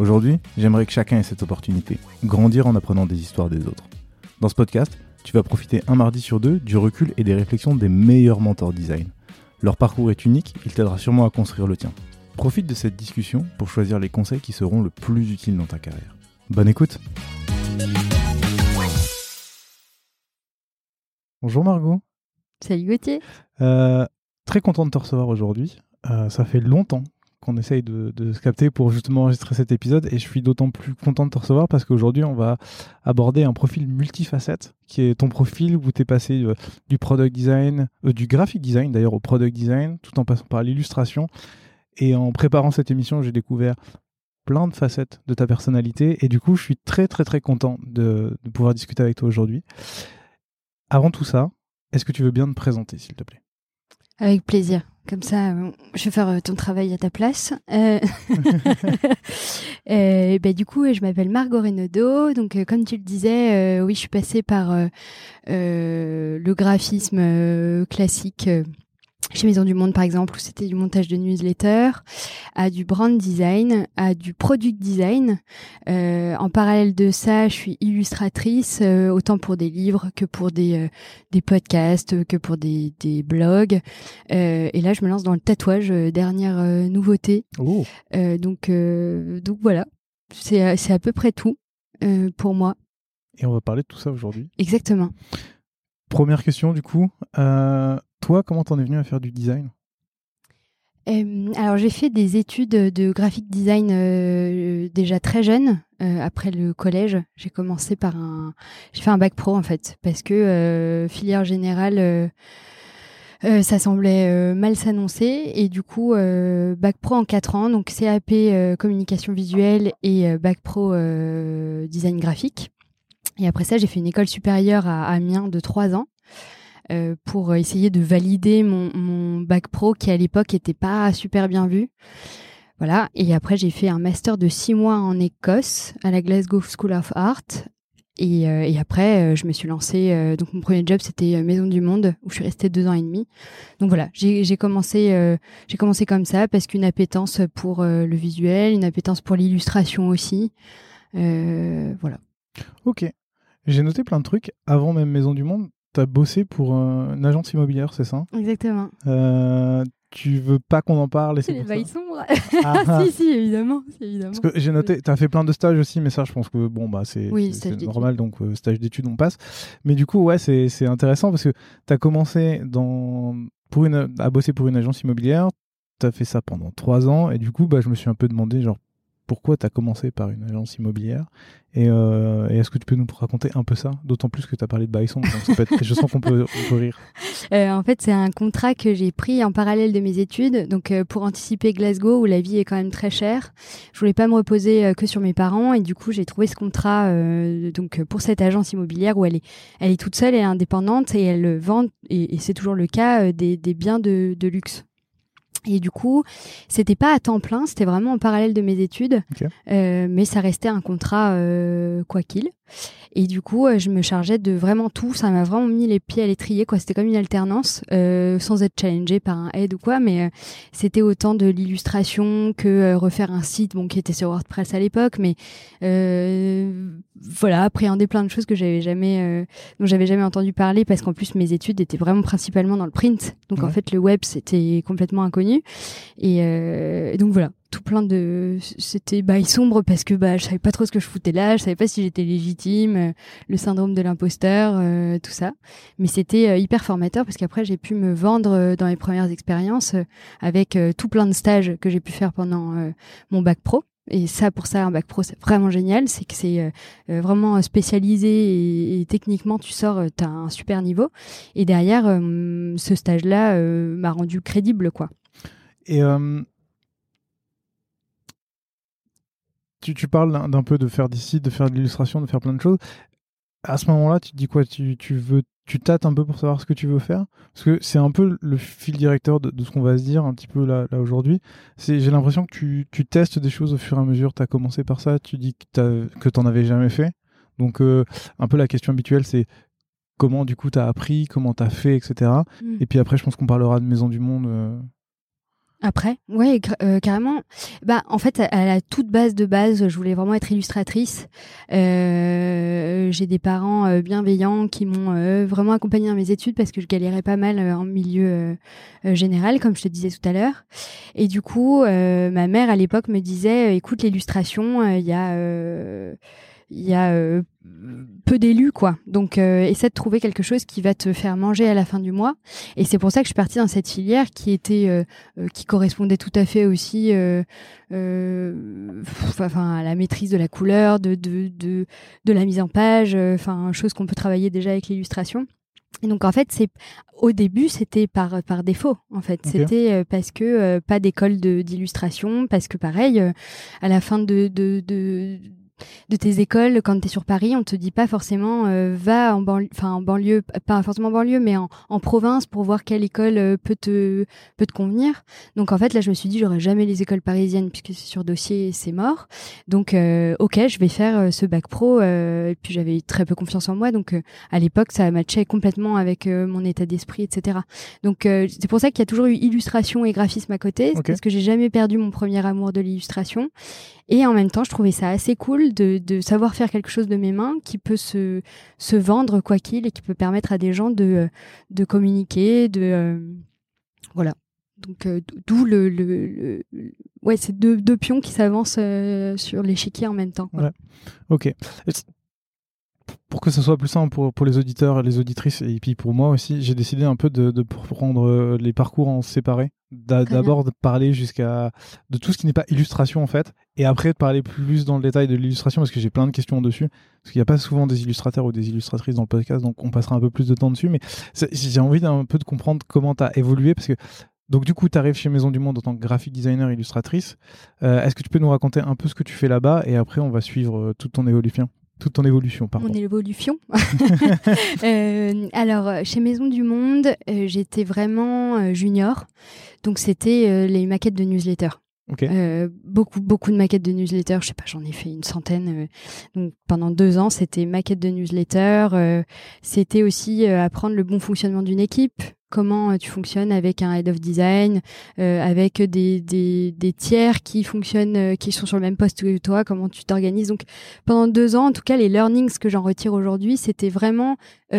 Aujourd'hui, j'aimerais que chacun ait cette opportunité, grandir en apprenant des histoires des autres. Dans ce podcast, tu vas profiter un mardi sur deux du recul et des réflexions des meilleurs mentors design. Leur parcours est unique, il t'aidera sûrement à construire le tien. Profite de cette discussion pour choisir les conseils qui seront le plus utiles dans ta carrière. Bonne écoute Bonjour Margot. Salut Gauthier. Euh, très content de te recevoir aujourd'hui. Euh, ça fait longtemps qu'on essaye de, se capter pour justement enregistrer cet épisode. Et je suis d'autant plus content de te recevoir parce qu'aujourd'hui on va aborder un profil multifacette qui est ton profil où tu es passé euh, du product design, euh, du graphic design d'ailleurs au product design tout en passant par l'illustration. Et en préparant cette émission j'ai découvert plein de facettes de ta personnalité. Et du coup je suis très très très content de pouvoir discuter avec toi aujourd'hui. Avant tout ça, est-ce que tu veux bien te présenter s'il te plaît? Avec plaisir. Comme ça, je vais faire ton travail à ta place. Euh... euh, bah, du coup, je m'appelle Margot Renaudot. Donc, euh, comme tu le disais, euh, oui, je suis passée par le graphisme classique chez Maison du Monde par exemple, où c'était du montage de newsletter, à du brand design, à du product design. Euh, en parallèle de ça, je suis illustratrice, euh, autant pour des livres que pour des, euh, des podcasts, que pour des, des blogs. Et là, je me lance dans le tatouage, dernière nouveauté. Oh. donc, donc voilà, c'est à peu près tout pour moi. Et on va parler de tout ça aujourd'hui. Exactement. Première question du coup. Euh, toi, comment t'en es venu à faire du design? Alors j'ai fait des études de graphic design euh, déjà très jeune. Euh, après le collège, j'ai commencé par un, j'ai fait un bac pro en fait, parce que euh, filière générale, ça semblait mal s'annoncer et du coup bac pro en 4 ans, donc CAP communication visuelle et bac pro design graphique. Et après ça, j'ai fait une école supérieure à Amiens de 3 ans. Euh, pour essayer de valider mon, bac pro qui à l'époque était pas super bien vu. Voilà. Et après, j'ai fait un master de six mois en Écosse à la Glasgow School of Art. Et, euh, et après, euh, je me suis lancée. Donc, mon premier job, c'était Maison du Monde, où je suis restée deux ans et demi. Donc voilà, j'ai commencé, j'ai commencé comme ça parce qu'une appétence pour le visuel, une appétence pour l'illustration aussi. voilà. Ok. J'ai noté plein de trucs avant même Maison du Monde. Tu as bossé pour euh, une agence immobilière, c'est ça? Exactement. Euh, tu veux pas qu'on en parle C'est les bails sombres. Ah, si, si, évidemment. évidemment. Parce que j'ai noté, tu as fait plein de stages aussi, mais ça, je pense que bon, bah, c'est oui, normal, donc euh, stage d'études, on passe. Mais du coup, ouais, c'est intéressant parce que tu as commencé dans, pour une, à bosser pour une agence immobilière, tu as fait ça pendant trois ans, et du coup, bah, je me suis un peu demandé, genre, pourquoi tu as commencé par une agence immobilière euh, et, est-ce que tu peux nous raconter un peu ça D'autant plus que tu as parlé de Bison, je sens qu'on peut, rire. Euh, en fait, c'est un contrat que j'ai pris en parallèle de mes études, donc euh, pour anticiper Glasgow où la vie est quand même très chère. Je voulais pas me reposer que sur mes parents et du coup j'ai trouvé ce contrat donc pour cette agence immobilière où elle est, elle est toute seule, et indépendante et elle vend et, c'est toujours le cas des, biens de luxe. Et du coup, c'était pas à temps plein, c'était vraiment en parallèle de mes études, euh, mais ça restait un contrat euh, quoi qu'il. Et du coup, euh, je me chargeais de vraiment tout. Ça m'a vraiment mis les pieds à l'étrier, quoi. C'était comme une alternance, euh, sans être challengé par un aide ou quoi, mais euh, c'était autant de l'illustration que refaire un site, bon, qui était sur WordPress à l'époque, mais voilà, appréhender plein de choses que j'avais jamais, dont j'avais jamais entendu parler, parce qu'en plus mes études étaient vraiment principalement dans le print. Donc en fait, le web c'était complètement inconnu. Et, et donc voilà, tout plein de c'était bail sombre parce que bah je savais pas trop ce que je foutais là je savais pas si j'étais légitime euh, le syndrome de l'imposteur euh, tout ça. Mais c'était euh, hyper formateur parce qu'après j'ai pu me vendre dans mes premières expériences avec tout plein de stages que j'ai pu faire pendant mon bac pro. Et ça pour ça un bac pro c'est vraiment génial. C'est que c'est vraiment spécialisé et, techniquement tu sors as un super niveau. Et derrière ce stage là m'a rendu crédible quoi. Et tu, tu parles d'un peu de faire d'ici, de faire de l'illustration, de faire plein de choses. À ce moment-là, tu te dis quoi? Tu, tu, veux, tu tâtes un peu pour savoir ce que tu veux faire? Parce que c'est un peu le fil directeur de, ce qu'on va se dire un petit peu là, là aujourd'hui. J'ai l'impression que tu, tu, testes des choses au fur et à mesure. Tu as commencé par ça, tu dis que tu n'en avais jamais fait. Donc, euh, un peu la question habituelle, c'est comment du coup tu as appris, comment tu as fait, etc. Mm. Et puis après, je pense qu'on parlera de Maison du Monde. Euh, après, ouais, euh, carrément. Bah, en fait, à la toute base de base, je voulais vraiment être illustratrice. Euh, j'ai des parents euh, bienveillants qui m'ont euh, vraiment accompagnée dans mes études parce que je galérais pas mal en milieu général, comme je te disais tout à l'heure. Et du coup, ma mère à l'époque me disait, écoute, l'illustration, il y a il y a euh, peu d'élus quoi. Donc euh, essaie de trouver quelque chose qui va te faire manger à la fin du mois. Et c'est pour ça que je suis partie dans cette filière qui était euh, qui correspondait tout à fait aussi enfin à la maîtrise de la couleur, de de de, de la mise en page, enfin chose qu'on peut travailler déjà avec l'illustration. Et donc en fait, c'est au début, c'était par par défaut. En fait, c'était parce que pas d'école d'illustration, parce que pareil, à la fin de, de, de de tes écoles quand tu es sur Paris, on te dit pas forcément euh, va en banlieue, enfin en banlieue, pas forcément en banlieue, mais en, en province pour voir quelle école euh, peut te peut te convenir. Donc en fait là, je me suis dit j'aurais jamais les écoles parisiennes puisque c'est sur dossier, c'est mort. Donc euh, ok, je vais faire ce bac pro. et puis j'avais très peu confiance en moi, donc à l'époque ça matchait complètement avec mon état d'esprit, etc. Donc c'est pour ça qu'il y a toujours eu illustration et graphisme à côté, parce que j'ai jamais perdu mon premier amour de l'illustration. Et en même temps, je trouvais ça assez cool de, savoir faire quelque chose de mes mains qui peut se, se vendre quoi qu'il et qui peut permettre à des gens de, de communiquer, de euh, voilà. Donc euh, d'où le, le, ouais, c'est deux, deux pions qui s'avancent euh, sur l'échiquier en même temps. Ouais. Ok pour que ce soit plus simple pour, pour les auditeurs et les auditrices, et puis pour moi aussi, j'ai décidé un peu de, de prendre euh, les parcours en séparé. D'abord de parler jusqu'à de tout ce qui n'est pas illustration en fait, et après de parler plus dans le détail de l'illustration parce que j'ai plein de questions dessus. Parce qu'il n'y a pas souvent des illustrateurs ou des illustratrices dans le podcast, donc on passera un peu plus de temps dessus. Mais j'ai envie d'un peu de comprendre comment tu as évolué parce que donc du coup, tu arrives chez Maison du Monde en tant que graphic designer illustratrice. Euh, est-ce que tu peux nous raconter un peu ce que tu fais là-bas et après on va suivre euh, toute ton évolution? Toute ton évolution, pardon. Mon évolution. euh, alors, chez Maison du Monde, euh, j'étais vraiment euh, junior. Donc, c'était euh, les maquettes de newsletter. beaucoup, beaucoup de maquettes de newsletter. Je sais pas, j'en ai fait une centaine. donc, pendant deux ans, c'était maquettes de newsletter. c'était aussi apprendre le bon fonctionnement d'une équipe, comment euh, tu fonctionnes avec un head of design, euh, avec des, des, tiers qui fonctionnent, euh, qui sont sur le même poste que toi, comment tu t'organises. Donc pendant deux ans, en tout cas, les learnings que j'en retire aujourd'hui, c'était vraiment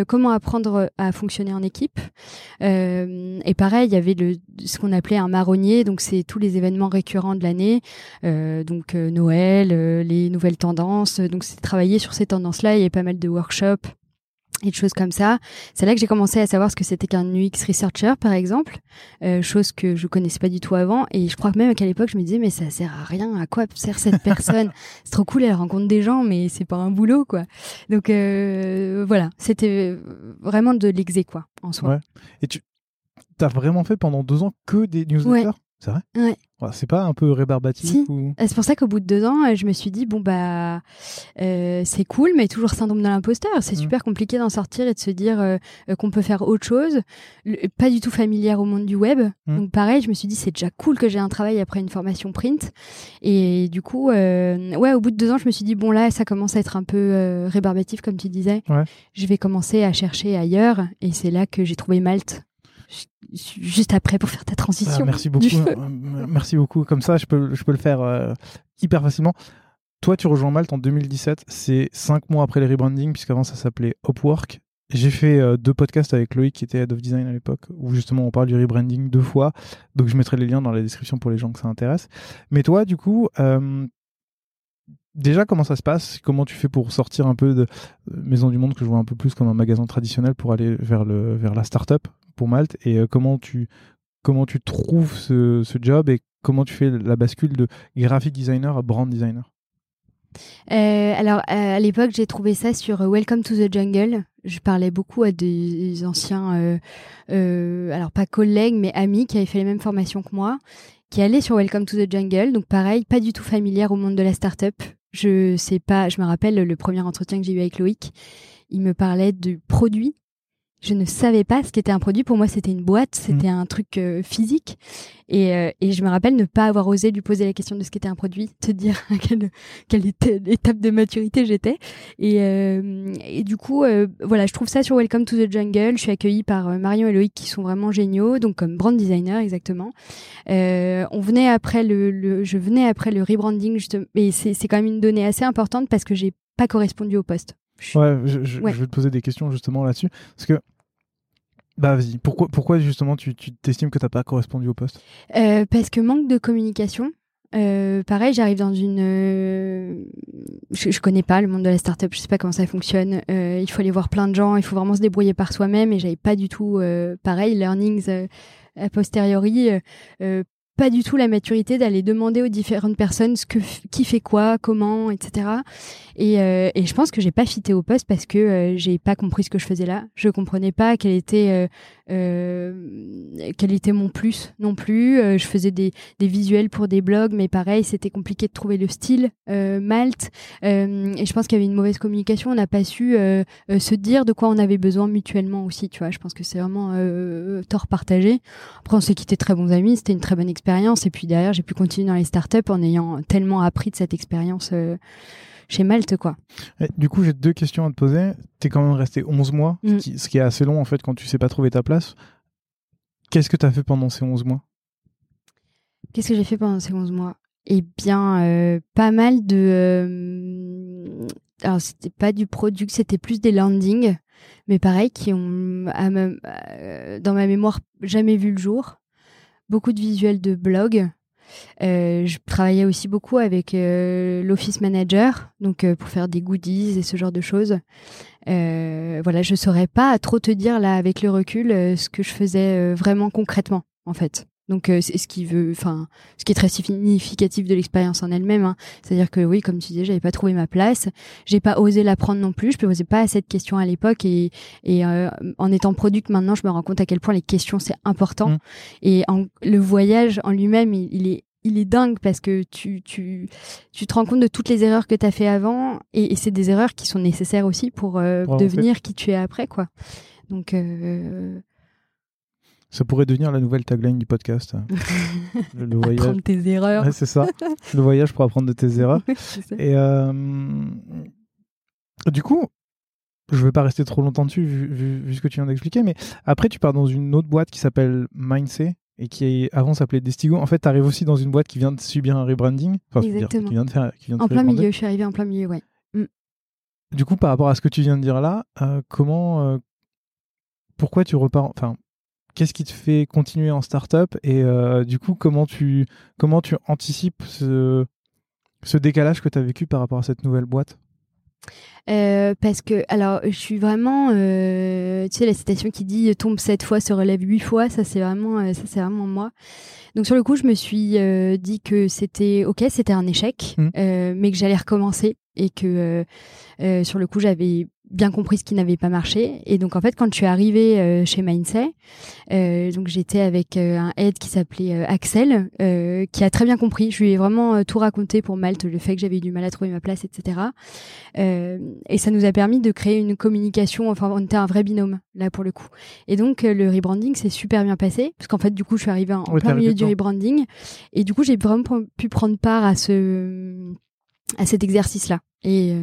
comment apprendre à fonctionner en équipe. et pareil, il y avait le, ce qu'on appelait un marronnier, donc c'est tous les événements récurrents de l'année, donc Noël, les nouvelles tendances. Donc c'est travailler sur ces tendances-là. Il y a pas mal de workshops et de choses comme ça. C'est là que j'ai commencé à savoir ce que c'était qu'un UX researcher, par exemple, euh, chose que je connaissais pas du tout avant. Et je crois que même qu'à l'époque, je me disais mais ça sert à rien. À quoi sert cette personne? C'est trop cool, elle rencontre des gens, mais c'est pas un boulot, quoi. Donc euh, voilà, c'était vraiment de l'exé, quoi, en soi. Ouais. Et tu as vraiment fait pendant deux ans que des newsletters? C'est vrai? Ouais. C'est pas un peu rébarbatif ou... C'est pour ça qu'au bout de deux ans, euh, je me suis dit bon bah euh, c'est cool, mais toujours syndrome de l'imposteur. C'est mmh. super compliqué d'en sortir et de se dire euh, qu'on peut faire autre chose. pas du tout familière au monde du web. Mmh. Donc pareil, je me suis dit c'est déjà cool que j'ai un travail après une formation print. Et du coup, ouais, au bout de deux ans, je me suis dit bon là, ça commence à être un peu rébarbatif comme tu disais. Je vais commencer à chercher ailleurs. Et c'est là que j'ai trouvé Malte juste après pour faire ta transition. Ah, merci beaucoup. Merci beaucoup. Comme ça, je peux, je peux le faire euh, hyper facilement. Toi, tu rejoins Malte en 2017. C'est cinq mois après les rebranding, puisqu'avant ça s'appelait Upwork. j'ai fait euh, deux podcasts avec Loïc qui était Head of Design à l'époque, où justement on parle du rebranding deux fois. Donc je mettrai les liens dans la description pour les gens que ça intéresse. Mais toi, du coup, euh, déjà comment ça se passe? Comment tu fais pour sortir un peu de Maison du Monde que je vois un peu plus comme un magasin traditionnel pour aller vers le vers la startup? Malte Et euh, comment tu comment tu trouves ce, ce job et comment tu fais la bascule de graphic designer à brand designer? Euh, alors, à l'époque, j'ai trouvé ça sur euh, Welcome to the Jungle. Je parlais beaucoup à des anciens, alors pas collègues, mais amis qui avaient fait les mêmes formations que moi, qui allaient sur Welcome to the Jungle. Donc, pareil, pas du tout familière au monde de la startup. Je sais pas, je me rappelle le premier entretien que j'ai eu avec Loïc. Il me parlait du produit je ne savais pas ce qu'était un produit. Pour moi, c'était une boîte, c'était mm. un truc euh, physique. Et, euh, et, je me rappelle ne pas avoir osé lui poser la question de ce qu'était un produit, te dire à quelle, quelle étape de maturité j'étais. Et, euh, et, du coup, voilà, je trouve ça sur Welcome to the Jungle. Je suis accueillie par Marion et Loïc qui sont vraiment géniaux, donc comme brand designer exactement. on venait après le, le, je venais après le rebranding, justement. Et c'est quand même une donnée assez importante parce que j'ai pas correspondu au poste. Ouais, je, je, vais te poser des questions justement là-dessus. Parce que bah vas-y, pourquoi, justement tu t'estimes que tu n'as pas correspondu au poste? Euh, Parce que manque de communication. Euh, pareil, j'arrive dans une. Euh, je, je, connais pas le monde de la startup, je sais pas comment ça fonctionne. il faut aller voir plein de gens, il faut vraiment se débrouiller par soi-même. Et j'avais pas du tout, pareil, learnings a posteriori pas du tout la maturité d'aller demander aux différentes personnes ce que qui fait quoi, comment, etc. Et, euh, et je pense que j'ai pas fité au poste parce que euh, j'ai pas compris ce que je faisais là. Je comprenais pas quel était euh, euh quel était mon plus non plus. je faisais des, visuels pour des blogs, mais pareil, c'était compliqué de trouver le style Malte. et je pense qu'il y avait une mauvaise communication. On n'a pas su se dire de quoi on avait besoin mutuellement aussi. Tu vois, je pense que c'est vraiment tort partagé. Après, on s'est quitté très bons amis. C'était une très bonne expérience et puis derrière, j'ai pu continuer dans les startups en ayant tellement appris de cette expérience euh, chez Malte, quoi. du coup, j'ai deux questions à te poser. Tu es quand même resté 11 mois, mm. ce, qui, est assez long en fait quand tu sais pas trouver ta place. Qu'est-ce que tu as fait pendant ces 11 mois? Qu'est-ce que j'ai fait pendant ces 11 mois? Eh bien, euh, pas mal de. Euh, alors, c'était pas du produit, c'était plus des landings, mais pareil, qui ont, dans ma mémoire, jamais vu le jour beaucoup de visuels de blog. Euh, je travaillais aussi beaucoup avec euh, l'office manager, donc euh, pour faire des goodies et ce genre de choses. voilà, je saurais pas trop te dire là avec le recul ce que je faisais vraiment concrètement en fait. Donc euh, c'est ce qui veut, enfin, ce qui est très significatif de l'expérience en elle-même. Hein. C'est-à-dire que oui, comme tu disais, j'avais pas trouvé ma place, j'ai pas osé la prendre non plus. Je me posais pas à cette question à l'époque et, et euh, en étant product maintenant, je me rends compte à quel point les questions c'est important. Mmh. Et en, le voyage en lui-même, il, est il est dingue parce que tu, tu, tu te rends compte de toutes les erreurs que tu as fait avant et, c'est des erreurs qui sont nécessaires aussi pour euh, devenir qui tu es après quoi. Donc ça pourrait devenir la nouvelle tagline du podcast. le, voyage. Apprendre tes erreurs. c'est ça. le voyage pour apprendre de tes erreurs. Et euh, du coup, je vais pas rester trop longtemps dessus vu, ce que tu viens d'expliquer, mais après tu pars dans une autre boîte qui s'appelle Mindset et qui avant s'appelait Destigo. En fait, tu arrives aussi dans une boîte qui vient de subir un rebranding. Exactement. qui vient de faire, en plein milieu, je suis arrivé en plein milieu, ouais. Mm. Du coup, par rapport à ce que tu viens de dire là, euh, comment, euh, pourquoi tu repars, enfin, qu'est-ce qui te fait continuer en startup et euh, du coup comment tu comment tu anticipes ce, ce décalage que tu as vécu par rapport à cette nouvelle boîte? Euh, parce que alors je suis vraiment euh, tu sais la citation qui dit tombe sept fois se relève huit fois ça c'est vraiment ça c'est vraiment moi donc sur le coup je me suis dit que c'était ok c'était un échec mmh. mais que j'allais recommencer et que sur le coup j'avais bien compris ce qui n'avait pas marché. Et donc en fait, quand je suis arrivée euh, chez Mindset, euh, donc j'étais avec euh, un aide qui s'appelait Axel, qui a très bien compris. Je lui ai vraiment tout raconté pour Malte, le fait que j'avais eu du mal à trouver ma place, etc. et ça nous a permis de créer une communication. Enfin, on était un vrai binôme là pour le coup. Et donc le rebranding s'est super bien passé parce qu'en fait, du coup, je suis arrivée en, plein milieu du rebranding et du coup, j'ai vraiment pu prendre part à ce à cet exercice-là. Et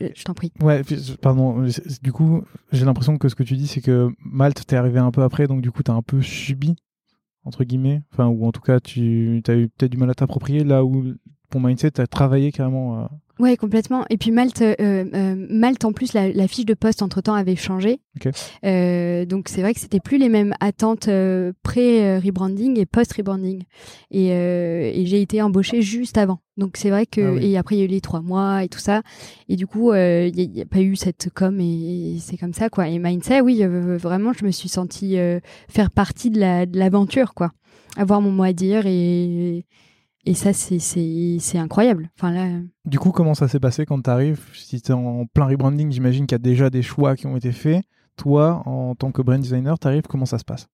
je t'en prie. Ouais, pardon. Du coup, j'ai l'impression que ce que tu dis, c'est que Malte, t'es arrivé un peu après, donc du coup, t'as un peu subi, entre guillemets. Enfin, ou en tout cas, tu as eu peut-être du mal à t'approprier, là où, pour Mindset, t'as travaillé carrément Ouais, complètement. Et puis Malte, euh, euh, Malte en plus, la, la fiche de poste entre temps avait changé. Euh, donc c'est vrai que c'était plus les mêmes attentes pré-rebranding et post-rebranding. Et, et j'ai été embauchée juste avant. Donc c'est vrai que Ah oui. et après il y a eu les trois mois et tout ça. Et du coup il n'y a, pas eu cette com et, et c'est comme ça quoi. Et mindset, oui, vraiment je me suis sentie faire partie de la de l'aventure quoi. Avoir mon mot à dire et et ça c'est incroyable. Enfin là. Du coup, comment ça s'est passé quand tu arrives Si tu en plein rebranding, j'imagine qu'il y a déjà des choix qui ont été faits. Toi, en tant que brand designer, tu comment ça se passe?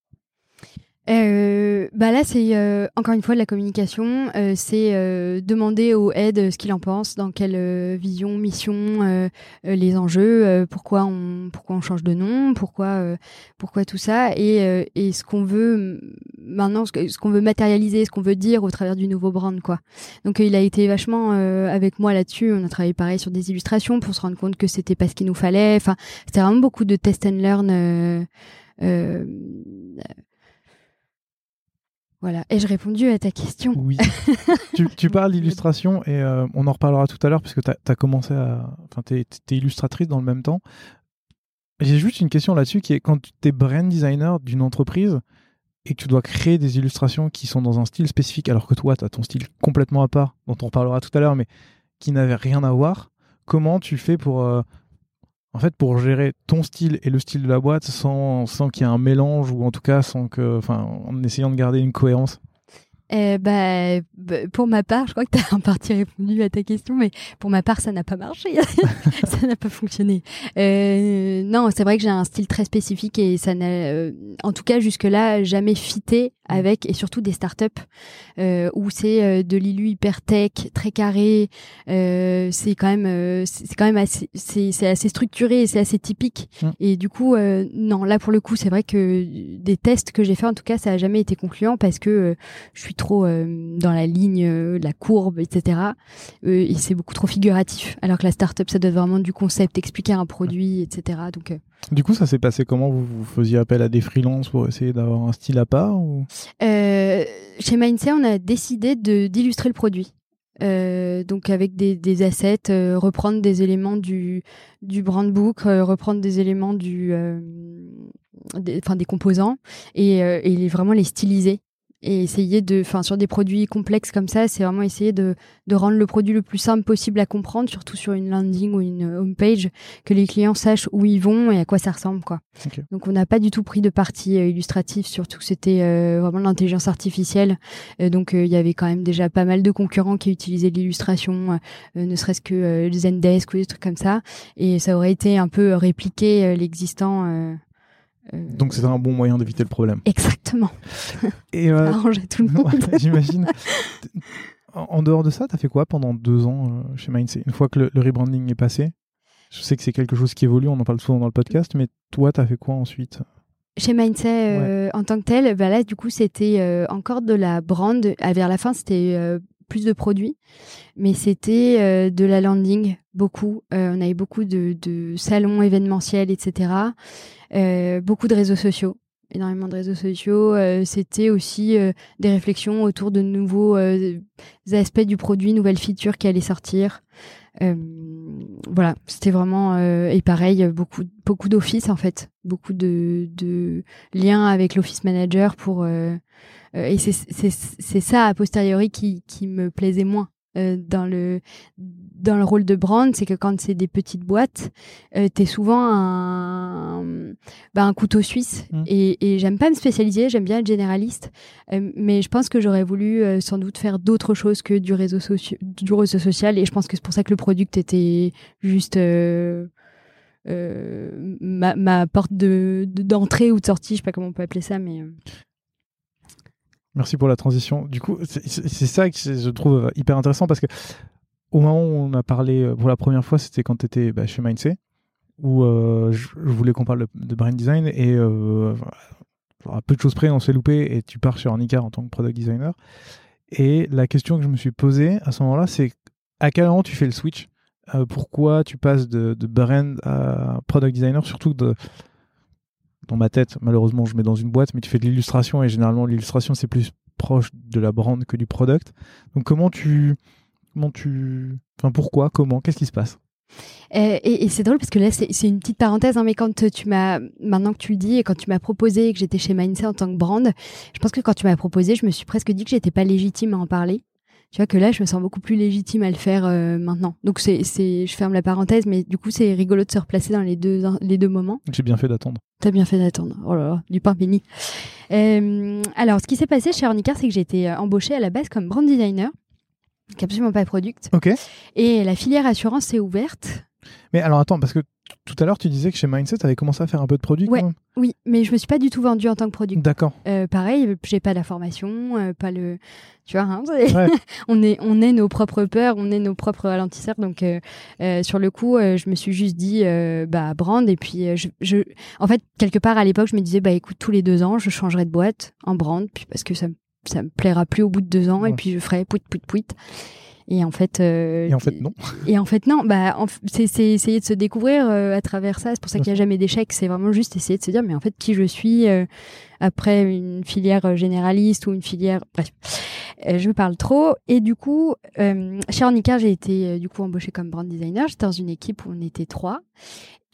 Euh, bah là, c'est euh, encore une fois de la communication. Euh, c'est euh, demander au head euh, ce qu'il en pense, dans quelle euh, vision, mission, les enjeux, pourquoi on pourquoi on change de nom, pourquoi pourquoi tout ça, et, et ce qu'on veut maintenant, ce qu'on veut matérialiser, ce qu'on veut dire au travers du nouveau brand, quoi. Donc il a été vachement avec moi là-dessus. On a travaillé pareil sur des illustrations pour se rendre compte que c'était pas ce qu'il nous fallait. Enfin, c'était vraiment beaucoup de test and learn. euh, voilà, et j'ai répondu à ta question. Oui. tu, tu parles d'illustration et euh, on en reparlera tout à l'heure parce que tu as, commencé à. Enfin, tu es, illustratrice dans le même temps. J'ai juste une question là-dessus qui est quand tu es brand designer d'une entreprise et que tu dois créer des illustrations qui sont dans un style spécifique alors que toi, tu as ton style complètement à part, dont on reparlera tout à l'heure, mais qui n'avait rien à voir, comment tu fais pour. euh, en fait, pour gérer ton style et le style de la boîte sans, qu'il y ait un mélange ou en tout cas sans en essayant de garder une cohérence. Bah, bah, pour ma part, je crois que tu as en partie répondu à ta question, mais pour ma part, ça n'a pas marché. ça n'a pas fonctionné. Euh, non, c'est vrai que j'ai un style très spécifique et ça n'a, euh, en tout cas jusque-là, jamais fité avec, et surtout des startups euh, où c'est euh, de l'illu hyper tech, très carré. Euh, c'est quand même, euh, c'est quand même assez, c'est assez structuré et c'est assez typique. Mm. Et du coup, euh, non, là pour le coup, c'est vrai que des tests que j'ai fait, en tout cas, ça a jamais été concluant parce que je suis trop euh, dans la ligne, euh, la courbe, etc. Euh, et c'est beaucoup trop figuratif. Alors que la startup, ça doit être vraiment du concept, expliquer un produit, etc. Donc, Du coup, ça s'est passé comment? Vous, vous faisiez appel à des freelances pour essayer d'avoir un style à part ou... chez Mindset, on a décidé d'illustrer le produit. Euh, donc avec des, des assets, euh, reprendre des éléments du, du brand book, euh, reprendre des éléments du, des, enfin des composants et, et les, vraiment les styliser et essayer de, enfin sur des produits complexes comme ça, c'est vraiment essayer de, de rendre le produit le plus simple possible à comprendre, surtout sur une landing ou une home page, que les clients sachent où ils vont et à quoi ça ressemble quoi. Donc on n'a pas du tout pris de partie euh, illustrative, surtout que c'était euh, vraiment l'intelligence artificielle. Euh, donc euh, il y avait quand même déjà pas mal de concurrents qui utilisaient l'illustration, euh, ne serait-ce que euh, Zendesk ou des trucs comme ça, et ça aurait été un peu répliquer euh, l'existant. Euh, Donc c'était un bon moyen d'éviter le problème. exactement, Et euh, arranger tout le monde. ouais, j'imagine. En dehors de ça, t'as fait quoi pendant deux ans euh, chez Mindset Une fois que le, le rebranding est passé, je sais que c'est quelque chose qui évolue, on en parle souvent dans le podcast, mais toi, t'as fait quoi ensuite? Chez Mindset, euh, en tant que tel, bah là, du coup, c'était euh, encore de la brand. Vers la fin, c'était plus de produits, mais c'était euh, de la landing, beaucoup. Euh, on avait beaucoup de, salons événementiels, etc. Euh, beaucoup de réseaux sociaux, énormément de réseaux sociaux. C'était aussi des réflexions autour de nouveaux aspects du produit, nouvelles features qui allaient sortir. Voilà, c'était vraiment et pareil beaucoup beaucoup d'office en fait, beaucoup de, liens avec l'office manager pour et c'est ça a posteriori qui qui me plaisait moins euh, dans le dans le rôle de brand, c'est que quand c'est des petites boîtes, euh, t'es souvent un bah, un couteau suisse. Mm. et, et j'aime pas me spécialiser, j'aime bien être généraliste, euh, mais je pense que j'aurais voulu euh, sans doute faire d'autres choses que du réseau du réseau social. Et je pense que c'est pour ça que le product était juste euh, euh, ma, ma porte de de- d'entrée ou de sortie, je sais pas comment on peut appeler ça, mais euh, Merci pour la transition. Du coup, c'est ça que je trouve hyper intéressant parce que au moment où on a parlé euh, pour la première fois, c'était quand tu étais chez Mindset, où euh, je, voulais qu'on parle de, brand design et euh, à peu de choses près, on s'est loupé et tu pars chez Ornica en tant que product designer. Et la question que je me suis posée à ce moment-là, c'est à quel moment tu fais le switch? Pourquoi tu passes de, de brand à product designer Surtout de, dans ma tête, malheureusement, je mets dans une boîte, mais tu fais de l'illustration et généralement, l'illustration, c'est plus proche de la brand que du product. Donc, comment tu, Comment tu, enfin pourquoi, comment, qu'est-ce qui se passe? Euh, et, et c'est drôle parce que là, c'est une petite parenthèse, hein, mais quand tu m'as, maintenant que tu le dis, et quand tu m'as proposé que j'étais chez Mindset en tant que brand, je pense que quand tu m'as proposé, je me suis presque dit que j'étais pas légitime à en parler. Tu vois que là, je me sens beaucoup plus légitime à le faire euh, maintenant. Donc c'est, je ferme la parenthèse, mais du coup, c'est rigolo de se replacer dans les deux, les deux moments. J'ai bien fait d'attendre. T'as bien fait d'attendre. Oh là là, du pain béni. Euh, alors, ce qui s'est passé chez Ornicar, c'est que j'ai été embauchée à la base comme brand designer, qui absolument pas product. Ok. Et la filière assurance s'est ouverte mais alors attends, parce que tout à l'heure tu disais que chez Mindset, tu avais commencé à faire un peu de produit. Ouais, oui, mais je me suis pas du tout vendue en tant que produit. D'accord. Euh, pareil, j'ai pas la formation, euh, pas le, tu vois, hein, on est on est nos propres peurs, on est nos propres ralentisseurs. Donc euh, euh sur le coup, je me suis juste dit bah brand et puis je, je, en fait quelque part à l'époque, je me disais bah écoute tous les deux ans, je changerai de boîte en brand, puis parce que ça ça me plaira plus au bout de deux ans et puis je ferai pouit pouit pouit. Et en fait, euh, et en fait non. Et en fait non. Bah, c'est essayer de se découvrir euh, à travers ça. C'est pour ça qu'il n'y a jamais d'échec. C'est vraiment juste essayer de se dire, mais en fait, qui je suis euh, après une filière généraliste ou une filière. Bref, je parle trop. Et du coup, chez Ornica, j'ai été du coup embauchée comme brand designer. J'étais dans une équipe où on était trois.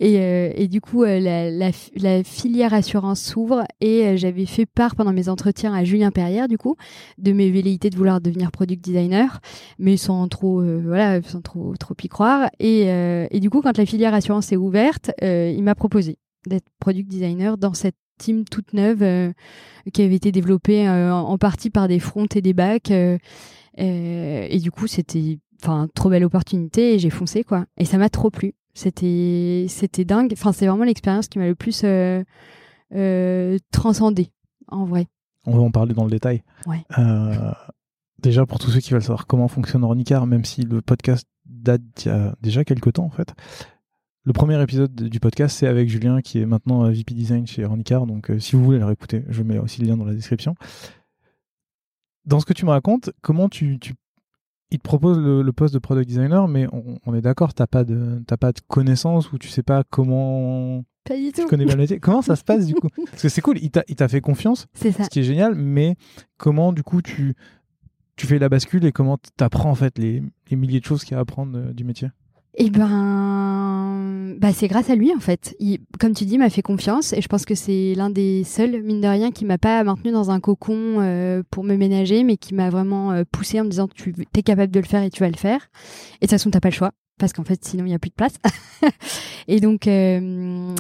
Et, euh, et, du coup, euh, la, filière assurance s'ouvre et euh, j'avais fait part pendant mes entretiens à Julien Perrière, du coup, de mes velléités de vouloir devenir product designer, mais sans trop, voilà, sans trop, trop y croire. Et, et, du coup, quand la filière assurance est ouverte, il m'a proposé d'être product designer dans cette team toute neuve qui avait été développée en partie par des fronts et des backs. et du coup, c'était enfin trop belle opportunité et j'ai foncé quoi. Et ça m'a trop plu. C'était, c'était dingue. Enfin, c'est vraiment l'expérience qui m'a le plus euh, euh, transcendé, en vrai. On va en parler dans le détail. Ouais. Euh, déjà, pour tous ceux qui veulent savoir comment fonctionne Ornicar, même si le podcast date il y a déjà quelques temps, en fait. Le premier épisode du podcast, c'est avec Julien, qui est maintenant VP Design chez Ornicar. Donc, si vous voulez le réécouter, je mets aussi le lien dans la description. Dans ce que tu me racontes, comment tu, tu il te propose le, poste de product designer, mais on, est d'accord, t'as pas de t'as pas de connaissances ou tu sais pas comment. Pas du tout. Tu connais bien Comment ça se passe du coup? Parce que c'est cool, il t'a fait confiance, c'est ça. ce qui est génial. Mais comment du coup tu tu fais la bascule et comment t'apprends en fait les, les milliers de choses qu'il y a à apprendre euh, du métier? Eh ben, bah c'est grâce à lui en fait. Il, comme tu dis, m'a fait confiance et je pense que c'est l'un des seuls, mine de rien, qui m'a pas maintenu dans un cocon euh, pour me ménager, mais qui m'a vraiment euh, poussé en me disant tu es capable de le faire et tu vas le faire. Et de toute façon, t'as pas le choix parce qu'en fait sinon il n'y a plus de place. et donc euh,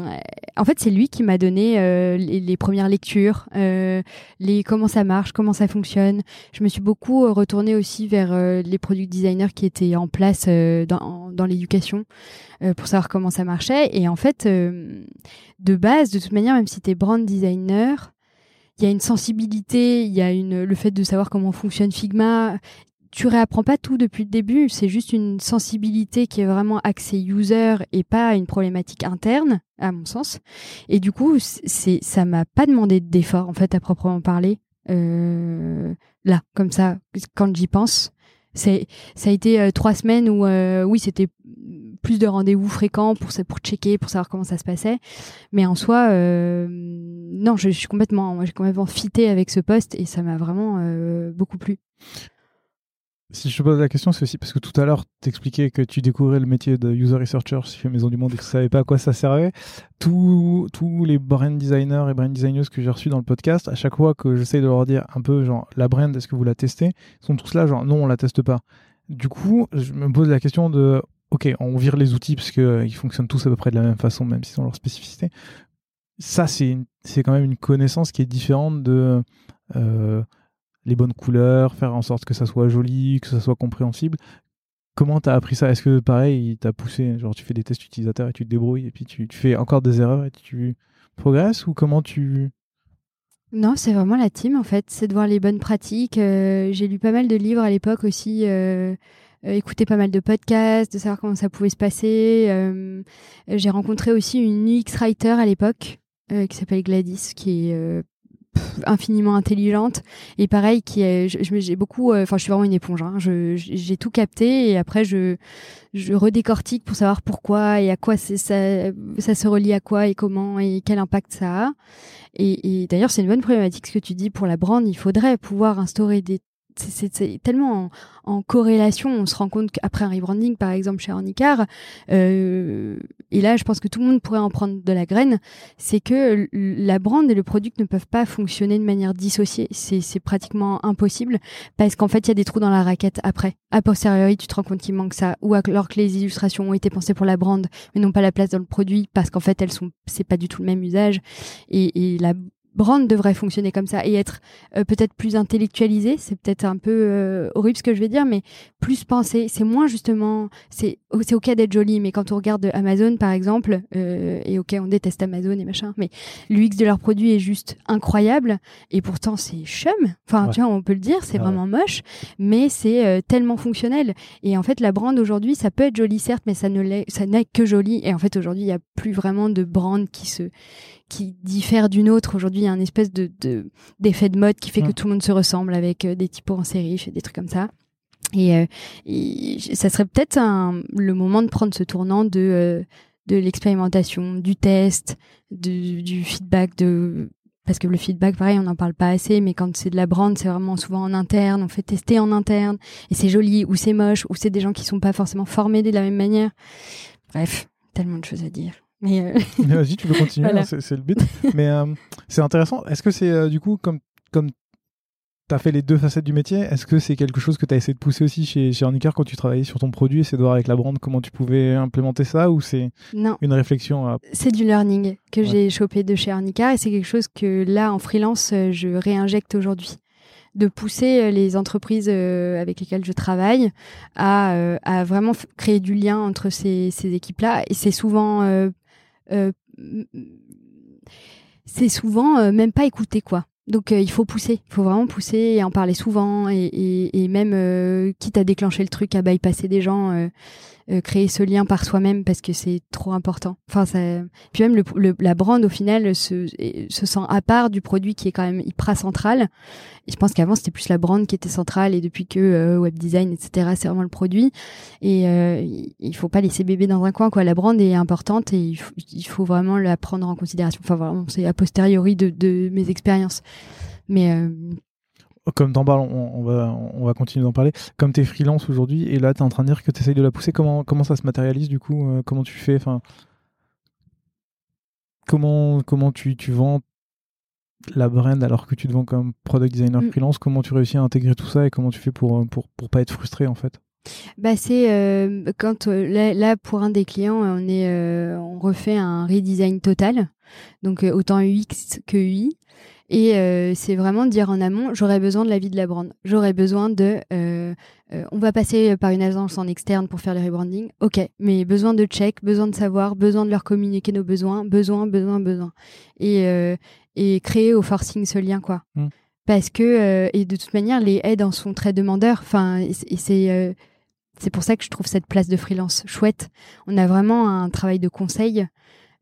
en fait c'est lui qui m'a donné euh, les, premières lectures, euh, les comment ça marche, comment ça fonctionne. Je me suis beaucoup retournée aussi vers les product designers qui étaient en place dans, l'éducation pour savoir comment ça marchait. Et en fait de base, de toute manière, même si tu es brand designer, il y a une sensibilité, il y a le fait de savoir comment fonctionne Figma, tu réapprends pas tout depuis le début, c'est juste une sensibilité qui est vraiment axée user et pas une problématique interne, à mon sens. Et du coup, c'est ça m'a pas demandé d'effort en fait à proprement parler. Euh, là, comme ça, quand j'y pense, c'est ça a été euh, trois semaines où euh, oui, c'était plus de rendez-vous fréquents pour pour checker, pour savoir comment ça se passait. Mais en soi, euh, non, je, suis complètement, j'ai complètement fité avec ce poste et ça m'a vraiment beaucoup plu. Si je te pose la question, c'est aussi parce que tout à l'heure, tu expliquais que tu découvrais le métier de user researcher chez Maison du Monde et que tu savais pas à quoi ça servait. Tous, tous les brand designers et brand designers que j'ai reçus dans le podcast, à chaque fois que j'essaie de leur dire un peu, genre, la brand, est-ce que vous la testez? Ils sont tous là, genre, non, on la teste pas. Du coup, je me pose la question de, ok, on vire les outils parce qu'ils euh, fonctionnent tous à peu près de la même façon, même s'ils ont leur spécificité. Ça, c'est quand même une connaissance qui est différente de. Euh, les bonnes couleurs, faire en sorte que ça soit joli, que ça soit compréhensible. Comment t'as appris ça? Est-ce que pareil, il t'a poussé Genre tu fais des tests utilisateurs et tu te débrouilles et puis tu, fais encore des erreurs et tu progresses ou comment tu non, c'est vraiment la team en fait. C'est de voir les bonnes pratiques. Euh, j'ai lu pas mal de livres à l'époque aussi. Euh, euh, écouté pas mal de podcasts, de savoir comment ça pouvait se passer. j'ai rencontré aussi une UX writer à l'époque qui s'appelle Gladys, qui est infiniment intelligente. Et pareil qui est j'ai beaucoup euh, enfin je suis vraiment une éponge hein, j'ai tout capté et après je je redécortique pour savoir pourquoi et à quoi ça ça se relie à quoi et comment et quel impact ça a. Et, et d'ailleurs c'est une bonne problématique ce que tu dis. Pour la brand il faudrait pouvoir instaurer des c'est tellement en, corrélation. On se rend compte qu'après un rebranding, par exemple chez Ornicar, euh, et là, je pense que tout le monde pourrait en prendre de la graine, c'est que la brand et le produit ne peuvent pas fonctionner de manière dissociée. C'est pratiquement impossible parce qu'en fait, il y a des trous dans la raquette après. A posteriori, tu te rends compte qu'il manque ça, ou alors que les illustrations ont été pensées pour la brand, mais n'ont pas la place dans le produit parce qu'en fait, elles sont, c'est pas du tout le même usage. Et, et la brand devrait fonctionner comme ça et être euh, peut-être plus intellectualisé. C'est peut-être un peu euh, horrible ce que je vais dire, mais plus pensé. C'est moins justement. C'est c'est ok d'être joli, mais quand on regarde Amazon par exemple, euh, et ok on déteste Amazon et machin, mais l'UX de leurs produits est juste incroyable et pourtant c'est chum. Enfin tu vois on peut le dire, c'est vraiment moche, mais c'est tellement fonctionnel. Et en fait la brand aujourd'hui ça peut être joli certes, mais ça ne l'est ça n'est que joli. Et en fait aujourd'hui il y a plus vraiment de brand qui se qui diffère d'une autre. Aujourd'hui, il y a un espèce de d'effet de, mode qui fait que tout le monde se ressemble avec euh, des typos en série, des trucs comme ça. Et, euh, ça serait peut-être le moment de prendre ce tournant de euh, de l'expérimentation, du test, du feedback, de parce que le feedback, pareil, on n'en parle pas assez, mais quand c'est de la brand, c'est vraiment souvent en interne, on fait tester en interne, et c'est joli, ou c'est moche, ou c'est des gens qui sont pas forcément formés de la même manière. Bref, tellement de choses à dire. Mais, euh, mais vas-y, tu peux continuer, hein, c'est le but. mais euh, c'est intéressant. Est-ce que c'est euh, du coup, comme, comme tu as fait les deux facettes du métier, est-ce que c'est quelque chose que tu as essayé de pousser aussi chez, chez quand tu travaillais sur ton produit, essayer de voir avec la brand? Comment tu pouvais implémenter ça ou c'est une réflexion C'est du learning que j'ai chopé de chez Arnica et c'est quelque chose que là, en freelance, je réinjecte aujourd'hui de pousser les entreprises avec lesquelles je travaille à, à vraiment créer du lien entre ces, ces équipes-là. Et c'est souvent euh, c'est souvent euh, même pas écouté quoi. Donc euh, il faut pousser, il faut vraiment pousser et en parler souvent et, même quitte à déclencher le truc, à bypasser des gens, euh, créer ce lien par soi-même parce que c'est trop important. Enfin, ça... puis même la brand au final se, se sent à part du produit qui est quand même hyper central. Et je pense qu'avant c'était plus la brand qui était centrale et depuis que euh, web design etc c'est vraiment le produit. Et euh, il faut pas laisser bébé dans un coin quoi. La brand est importante et il faut, il faut vraiment la prendre en considération. Enfin vraiment c'est a posteriori de, de mes expériences. Mais euh, comme t'en parles, on, va, on va continuer d'en parler. Comme tu es freelance aujourd'hui, et là tu es en train de dire que tu essayes de la pousser, comment, comment ça se matérialise du coup euh, Comment tu fais enfin, Comment, comment tu, tu vends la brand alors que tu te vends comme product designer mm. freelance Comment tu réussis à intégrer tout ça et comment tu fais pour, pour, pour pas être frustré en fait? Bah c'est euh, quand euh, là, pour un des clients on est on refait un redesign total donc autant UX que UI et euh, c'est vraiment de dire en amont, j'aurais besoin de l'avis de la brand. J'aurais besoin de... Euh, euh, on va passer par une agence en externe pour faire le rebranding. Ok, mais besoin de check, besoin de savoir, besoin de leur communiquer nos besoins, besoin, besoin, besoin. Et, et créer au forcing ce lien, quoi. Mm. Parce que, et de toute manière, les aides en sont très demandeurs. Enfin, et c'est... c'est pour ça que je trouve cette place de freelance chouette. On a vraiment un travail de conseil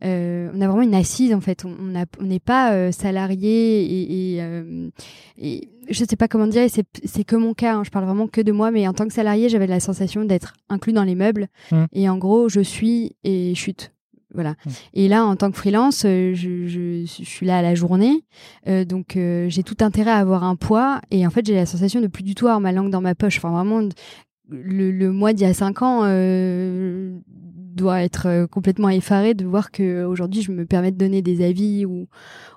euh, on a vraiment une assise en fait. On n'est pas euh, salarié et, et, euh, et, je sais pas comment dire. C'est que mon cas. Hein, je parle vraiment que de moi. Mais en tant que salarié, j'avais la sensation d'être inclus dans les meubles. Mmh. Et en gros, je suis et chute. Voilà. Mmh. Et là, en tant que freelance, je, je, suis là à la journée, donc j'ai tout intérêt à avoir un poids. Et en fait, j'ai la sensation de plus du tout avoir ma langue dans ma poche. Enfin, vraiment, le, le mois d'il y a cinq ans, dois être euh, complètement effaré de voir que aujourd'hui je me permets de donner des avis ou,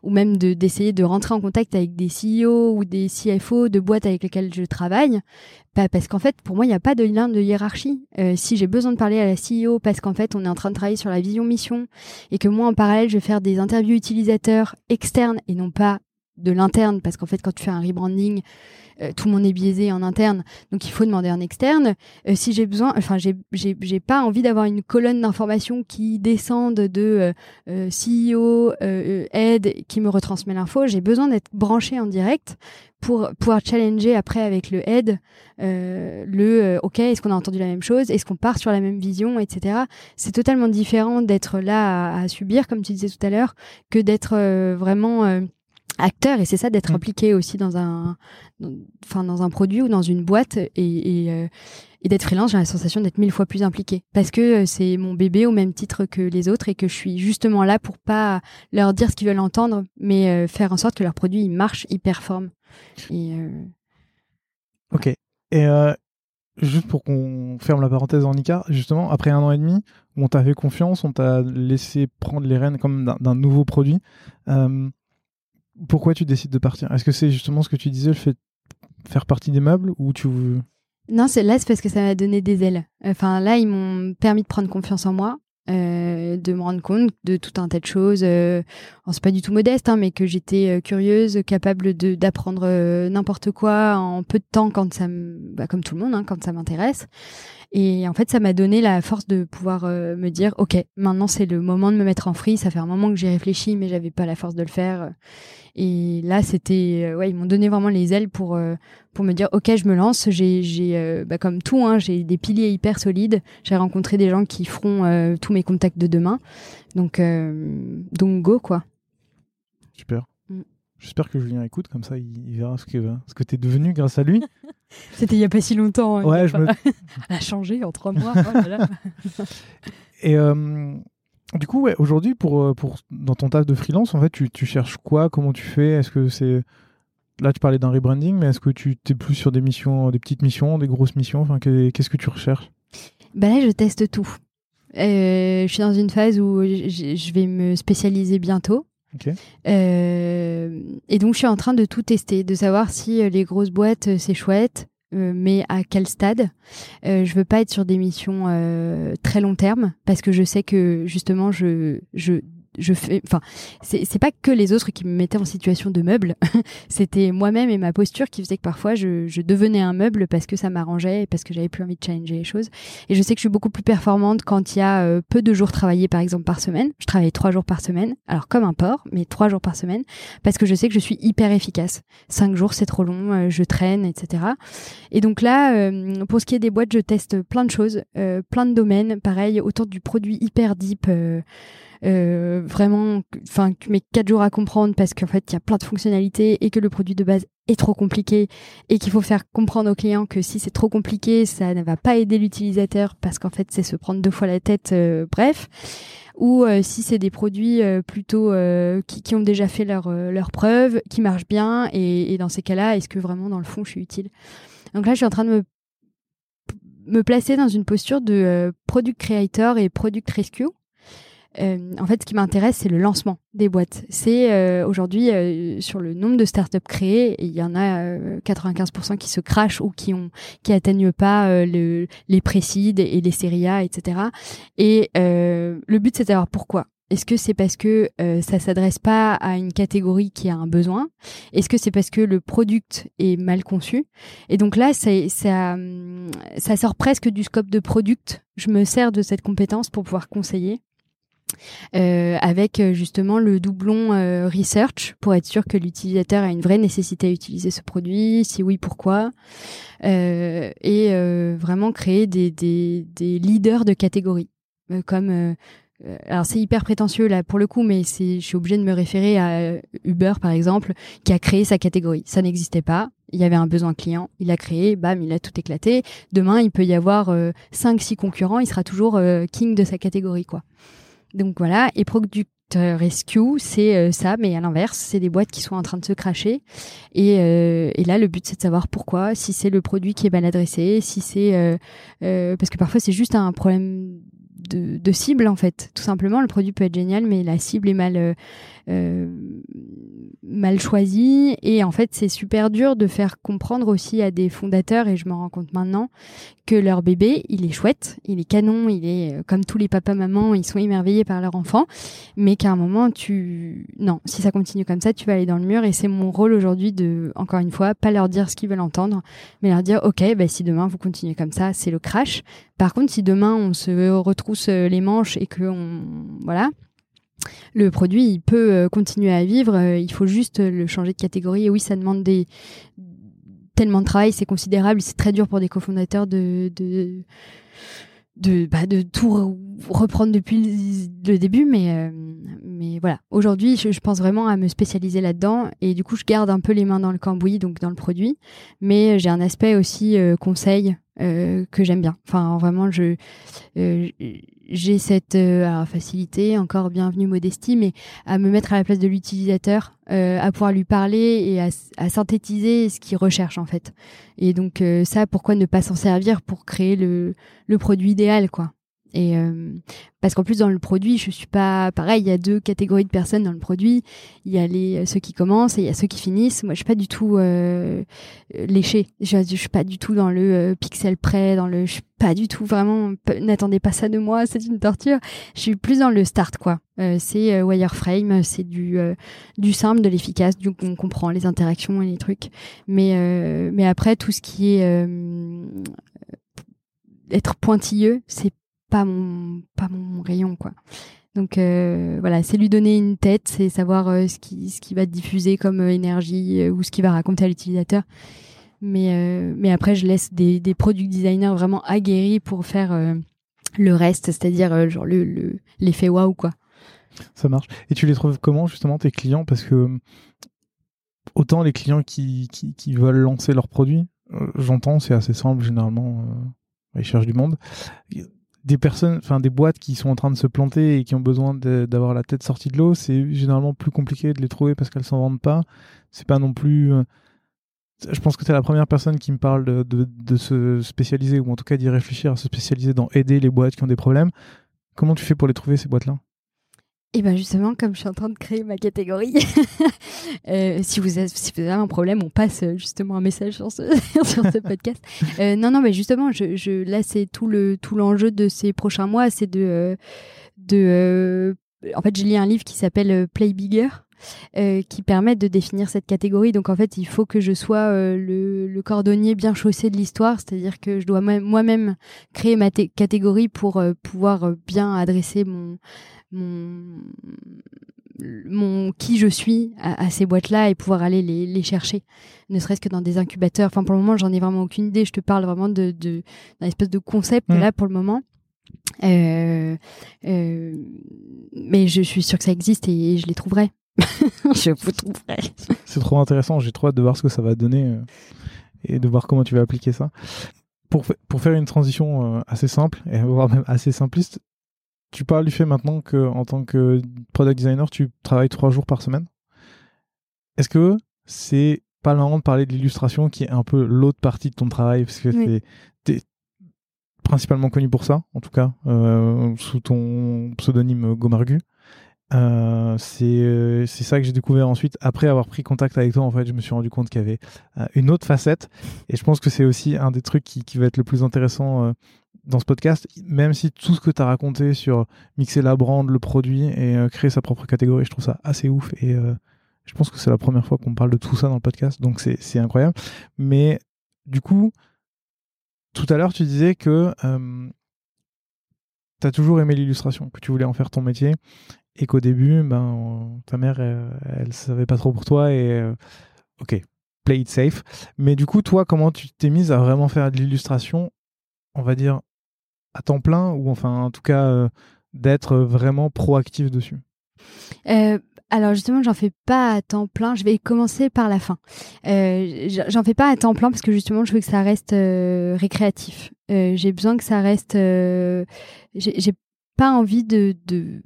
ou même de, d'essayer de rentrer en contact avec des CEO ou des CFO de boîtes avec lesquelles je travaille. Pas parce qu'en fait, pour moi, il n'y a pas de lien de hiérarchie. Euh, si j'ai besoin de parler à la CEO parce qu'en fait, on est en train de travailler sur la vision mission et que moi, en parallèle, je vais faire des interviews utilisateurs externes et non pas de l'interne parce qu'en fait, quand tu fais un rebranding, euh, tout le monde est biaisé en interne, donc il faut demander en externe. Euh, si j'ai besoin, enfin j'ai pas envie d'avoir une colonne d'informations qui descende de euh, CEO, aide, qui me retransmet l'info. J'ai besoin d'être branché en direct pour pouvoir challenger après avec le head le OK, est-ce qu'on a entendu la même chose? Est-ce qu'on part sur la même vision, etc. C'est totalement différent d'être là à, subir, comme tu disais tout à l'heure, que d'être vraiment acteur et c'est ça d'être mm. impliqué aussi dans un enfin dans un produit ou dans une boîte et, et, euh, et d'être freelance j'ai la sensation d'être mille fois plus impliqué parce que euh, c'est mon bébé au même titre que les autres et que je suis justement là pour pas leur dire ce qu'ils veulent entendre mais euh, faire en sorte que leur produit il marche il performe et Ok. Et juste pour qu'on ferme la parenthèse en Icar, justement, après un an et demi, où on t'a fait confiance, on t'a laissé prendre les rênes comme d'un nouveau produit, euh, pourquoi tu décides de partir? Est-ce que c'est justement ce que tu disais, le fait de faire partie des meubles ou tu non, c'est là, c'est parce que ça m'a donné des ailes. Enfin, là, ils m'ont permis de prendre confiance en moi. Euh, de me rendre compte de tout un tas de choses. Euh, c'est pas du tout modeste, hein, mais que j'étais euh, curieuse, capable d'apprendre euh, n'importe quoi en peu de temps quand ça, bah, comme tout le monde, hein, quand ça m'intéresse. Et en fait, ça m'a donné la force de pouvoir euh, me dire, ok, maintenant c'est le moment de me mettre en free. Ça fait un moment que j'ai réfléchi, mais j'avais pas la force de le faire. Et là, c'était, euh, ouais, ils m'ont donné vraiment les ailes pour euh, pour me dire, ok, je me lance. J'ai, j'ai, bah, comme tout, hein, j'ai des piliers hyper solides. J'ai rencontré des gens qui feront tous mes contacts de demain. Donc, donc go quoi. Super. J'espère que Julien écoute, comme ça il, verra ce que, ce que tu es devenu grâce à lui. C'était il n'y a pas si longtemps. Hein, ouais, je me... a changé en trois mois. Oh Et euh, du coup, ouais, aujourd'hui, pour, euh, pour, dans ton taf de freelance, en fait, tu, tu cherches quoi? Comment tu fais? Est-ce que c'est. Là, tu parlais d'un rebranding, mais est-ce que tu es plus sur des missions, des petites missions, des grosses missions? Enfin, Qu'est-ce que tu recherches? Bah Là, je teste tout. Euh, je suis dans une phase où je vais me spécialiser bientôt. Euh, et donc, je suis en train de tout tester, de savoir si euh, les grosses boîtes, euh, c'est chouette, mais à quel stade. je veux pas être sur des missions très long terme parce que je sais que justement, je, je je fais, enfin, c'est pas que les autres qui me mettaient en situation de meuble. C'était moi-même et ma posture qui faisait que parfois je, je devenais un meuble parce que ça m'arrangeait et parce que j'avais plus envie de changer les choses. Et je sais que je suis beaucoup plus performante quand il y a euh, peu de jours travaillés, par exemple, par semaine. Je travaille trois jours par semaine. Alors, comme un porc, mais trois jours par semaine parce que je sais que je suis hyper efficace. Cinq jours, c'est trop long, euh, je traîne, etc. Et donc là, euh, pour ce qui est des boîtes, je teste plein de choses, plein de domaines. Pareil, autour du produit hyper deep. Euh, vraiment, enfin, tu mets quatre jours à comprendre parce qu'en fait, il y a plein de fonctionnalités et que le produit de base est trop compliqué et qu'il faut faire comprendre aux clients que si c'est trop compliqué, ça ne va pas aider l'utilisateur parce qu'en fait, c'est se prendre deux fois la tête, euh, bref. Ou euh, si c'est des produits plutôt qui, qui, ont déjà fait leur, leur preuve, qui marchent bien, et, et dans ces cas-là, est-ce que vraiment dans le fond je suis utile? Donc là, je suis en train de me me placer dans une posture de product creator et product rescue euh, en fait, ce qui m'intéresse, c'est le lancement des boîtes. C'est euh, aujourd'hui euh, sur le nombre de startups créées, il y en a 95% qui se crachent ou qui ont qui atteignent pas le, les précides et les séries A, etc. Et le but, c'est de savoir pourquoi. Est-ce que c'est parce que euh, ça s'adresse pas à une catégorie qui a un besoin? Est-ce que c'est parce que le product est mal conçu? Et donc là, ça, ça, ça sort presque du scope de product. Je me sers de cette compétence pour pouvoir conseiller euh, avec euh, justement le doublon euh, research pour être sûr que l'utilisateur a une vraie nécessité à utiliser ce produit, si oui pourquoi, et vraiment créer des, leaders de catégorie comme alors c'est hyper prétentieux là pour le coup, mais c'est je suis obligée de me référer à Uber par exemple qui a créé sa catégorie. Ça n'existait pas. Il y avait un besoin client, il a créé, bam, il a tout éclaté. Demain, il peut y avoir euh, 5-6 concurrents, il sera toujours king de sa catégorie quoi. Donc voilà, et Product Rescue, c'est euh, ça, mais à l'inverse, c'est des boîtes qui sont en train de se cracher. Et, euh, et là, le but, c'est de savoir pourquoi, si c'est le produit qui est mal adressé, si c'est... Euh, parce que parfois, c'est juste un problème de, cible en fait. Tout simplement, le produit peut être génial, mais la cible est mal euh, euh, mal choisie. Et en fait, c'est super dur de faire comprendre aussi à des fondateurs, et je m'en rends compte maintenant, que leur bébé, il est chouette, il est canon, il est euh, comme tous les papas mamans, ils sont émerveillés par leur enfant, mais qu'à un moment, tu non, si ça continue comme ça, tu vas aller dans le mur. Et c'est mon rôle aujourd'hui de, encore une fois, pas leur dire ce qu'ils veulent entendre, mais leur dire, ok, bah, si demain vous continuez comme ça, c'est le crash. Par contre, si demain on se euh, les manches et que voilà, le produit peut euh, continuer à vivre, euh, il faut juste le changer de catégorie. Et oui, ça demande tellement de travail, c'est considérable, c'est très dur pour des cofondateurs de de, bah, de tout reprendre depuis le début, mais mais voilà. Aujourd'hui, je, pense vraiment à me spécialiser là-dedans et du coup, je garde un peu les mains dans le cambouis, donc dans le produit, mais j'ai un aspect aussi conseil que j'aime bien. Enfin, vraiment, je j'ai cette facilité, encore bienvenue modestie, mais à me mettre à la place de l'utilisateur, à pouvoir lui parler et à, à synthétiser ce qu'il recherche en fait. Et donc ça, pourquoi ne pas s'en servir pour créer le, le produit idéal, quoi. Et euh, parce qu'en plus dans le produit, je suis pas pareil. Il y a deux catégories de personnes dans le produit. Il y a les euh, ceux qui commencent et il y a ceux qui finissent. Moi, je suis pas du tout euh, léché. Je, je, suis pas du tout dans le euh, pixel près, dans le. Je suis pas du tout vraiment. N'attendez pas ça de moi. C'est une torture. Je suis plus dans le start quoi. Euh, c'est wireframe, c'est du du simple, de l'efficace. Du on comprend les interactions et les trucs. Mais mais après tout ce qui est être pointilleux, c'est pas mon pas mon rayon quoi. Donc euh, voilà, c'est lui donner une tête, c'est savoir euh, ce qui ce qui va diffuser comme euh, énergie ou ce qui va raconter à l'utilisateur. Mais mais après je laisse des des product designers vraiment aguerris pour faire le reste, c'est-à-dire genre le l'effet waouh quoi. Ça marche. Et tu les trouves comment justement tes clients? Parce que autant les clients qui, qui, qui veulent lancer leurs produits, j'entends, c'est assez simple généralement, ils cherchent du monde des personnes, enfin des boîtes qui sont en train de se planter et qui ont besoin d'avoir la tête sortie de l'eau, c'est généralement plus compliqué de les trouver parce qu'elles s'en vendent pas. C'est pas non plus. Euh, je pense que tu es la première personne qui me parle de, de, se spécialiser ou en tout cas d'y réfléchir à se spécialiser dans aider les boîtes qui ont des problèmes. Comment tu fais pour les trouver ces boîtes-là? Et bien justement, comme je suis en train de créer ma catégorie, euh, si, vous avez, un problème, on passe euh, justement un message sur ce, podcast. Euh, non, non, mais justement, je, là, c'est tout le l'enjeu de ces prochains mois, c'est de en fait, j'ai lu un livre qui s'appelle Play Bigger. qui permet de définir cette catégorie. Donc en fait, il faut que je sois le, le, cordonnier bien chaussé de l'histoire, c'est-à-dire que je dois moi-même créer ma catégorie pour pouvoir bien adresser mon mon, mon qui je suis à, ces boîtes-là et pouvoir aller les, les chercher, ne serait-ce que dans des incubateurs. Enfin, pour le moment, j'en ai vraiment aucune idée. Je te parle vraiment de, de d'un espèce de concept mm. là pour le moment. Euh, euh, mais je suis sûre que ça existe et, je les trouverai. je vous trouverai. C'est trop intéressant. J'ai trop hâte de voir ce que ça va donner euh, et de voir comment tu vas appliquer ça. Pour, pour faire une transition assez simple et voire même assez simpliste, tu parles du fait maintenant que en tant que product designer, tu travailles trois jours par semaine. Est-ce que c'est pas marrant de parler de l'illustration qui est un peu l'autre partie de ton travail? Parce que tu es principalement connu pour ça, en tout cas, euh, sous ton pseudonyme Gomargu. Euh, euh, c'est ça que j'ai découvert ensuite après avoir pris contact avec toi en fait je me suis rendu compte qu'il y avait euh, une autre facette et je pense que c'est aussi un des trucs qui, qui va être le plus intéressant dans ce podcast, même si tout ce que tu as raconté sur mixer la brand, le produit et euh, créer sa propre catégorie, je trouve ça assez ouf. Et euh, je pense que c'est la première fois qu'on parle de tout ça dans le podcast, donc c'est incroyable. Mais du coup, tout à l'heure, tu disais que euh, tu as toujours aimé l'illustration, que tu voulais en faire ton métier et qu'au début, ben, ta mère, elle, ne savait pas trop pour toi et ok, play it safe. Mais du coup, toi, comment tu t'es mise à vraiment faire de l'illustration, on va dire, à temps plein ou enfin en tout cas euh, d'être vraiment proactif dessus? Euh, alors justement, j'en fais pas à temps plein. Je vais commencer par la fin. Euh, j'en fais pas à temps plein parce que justement, je veux que ça reste récréatif. j'ai besoin que ça reste. j'ai pas envie de, de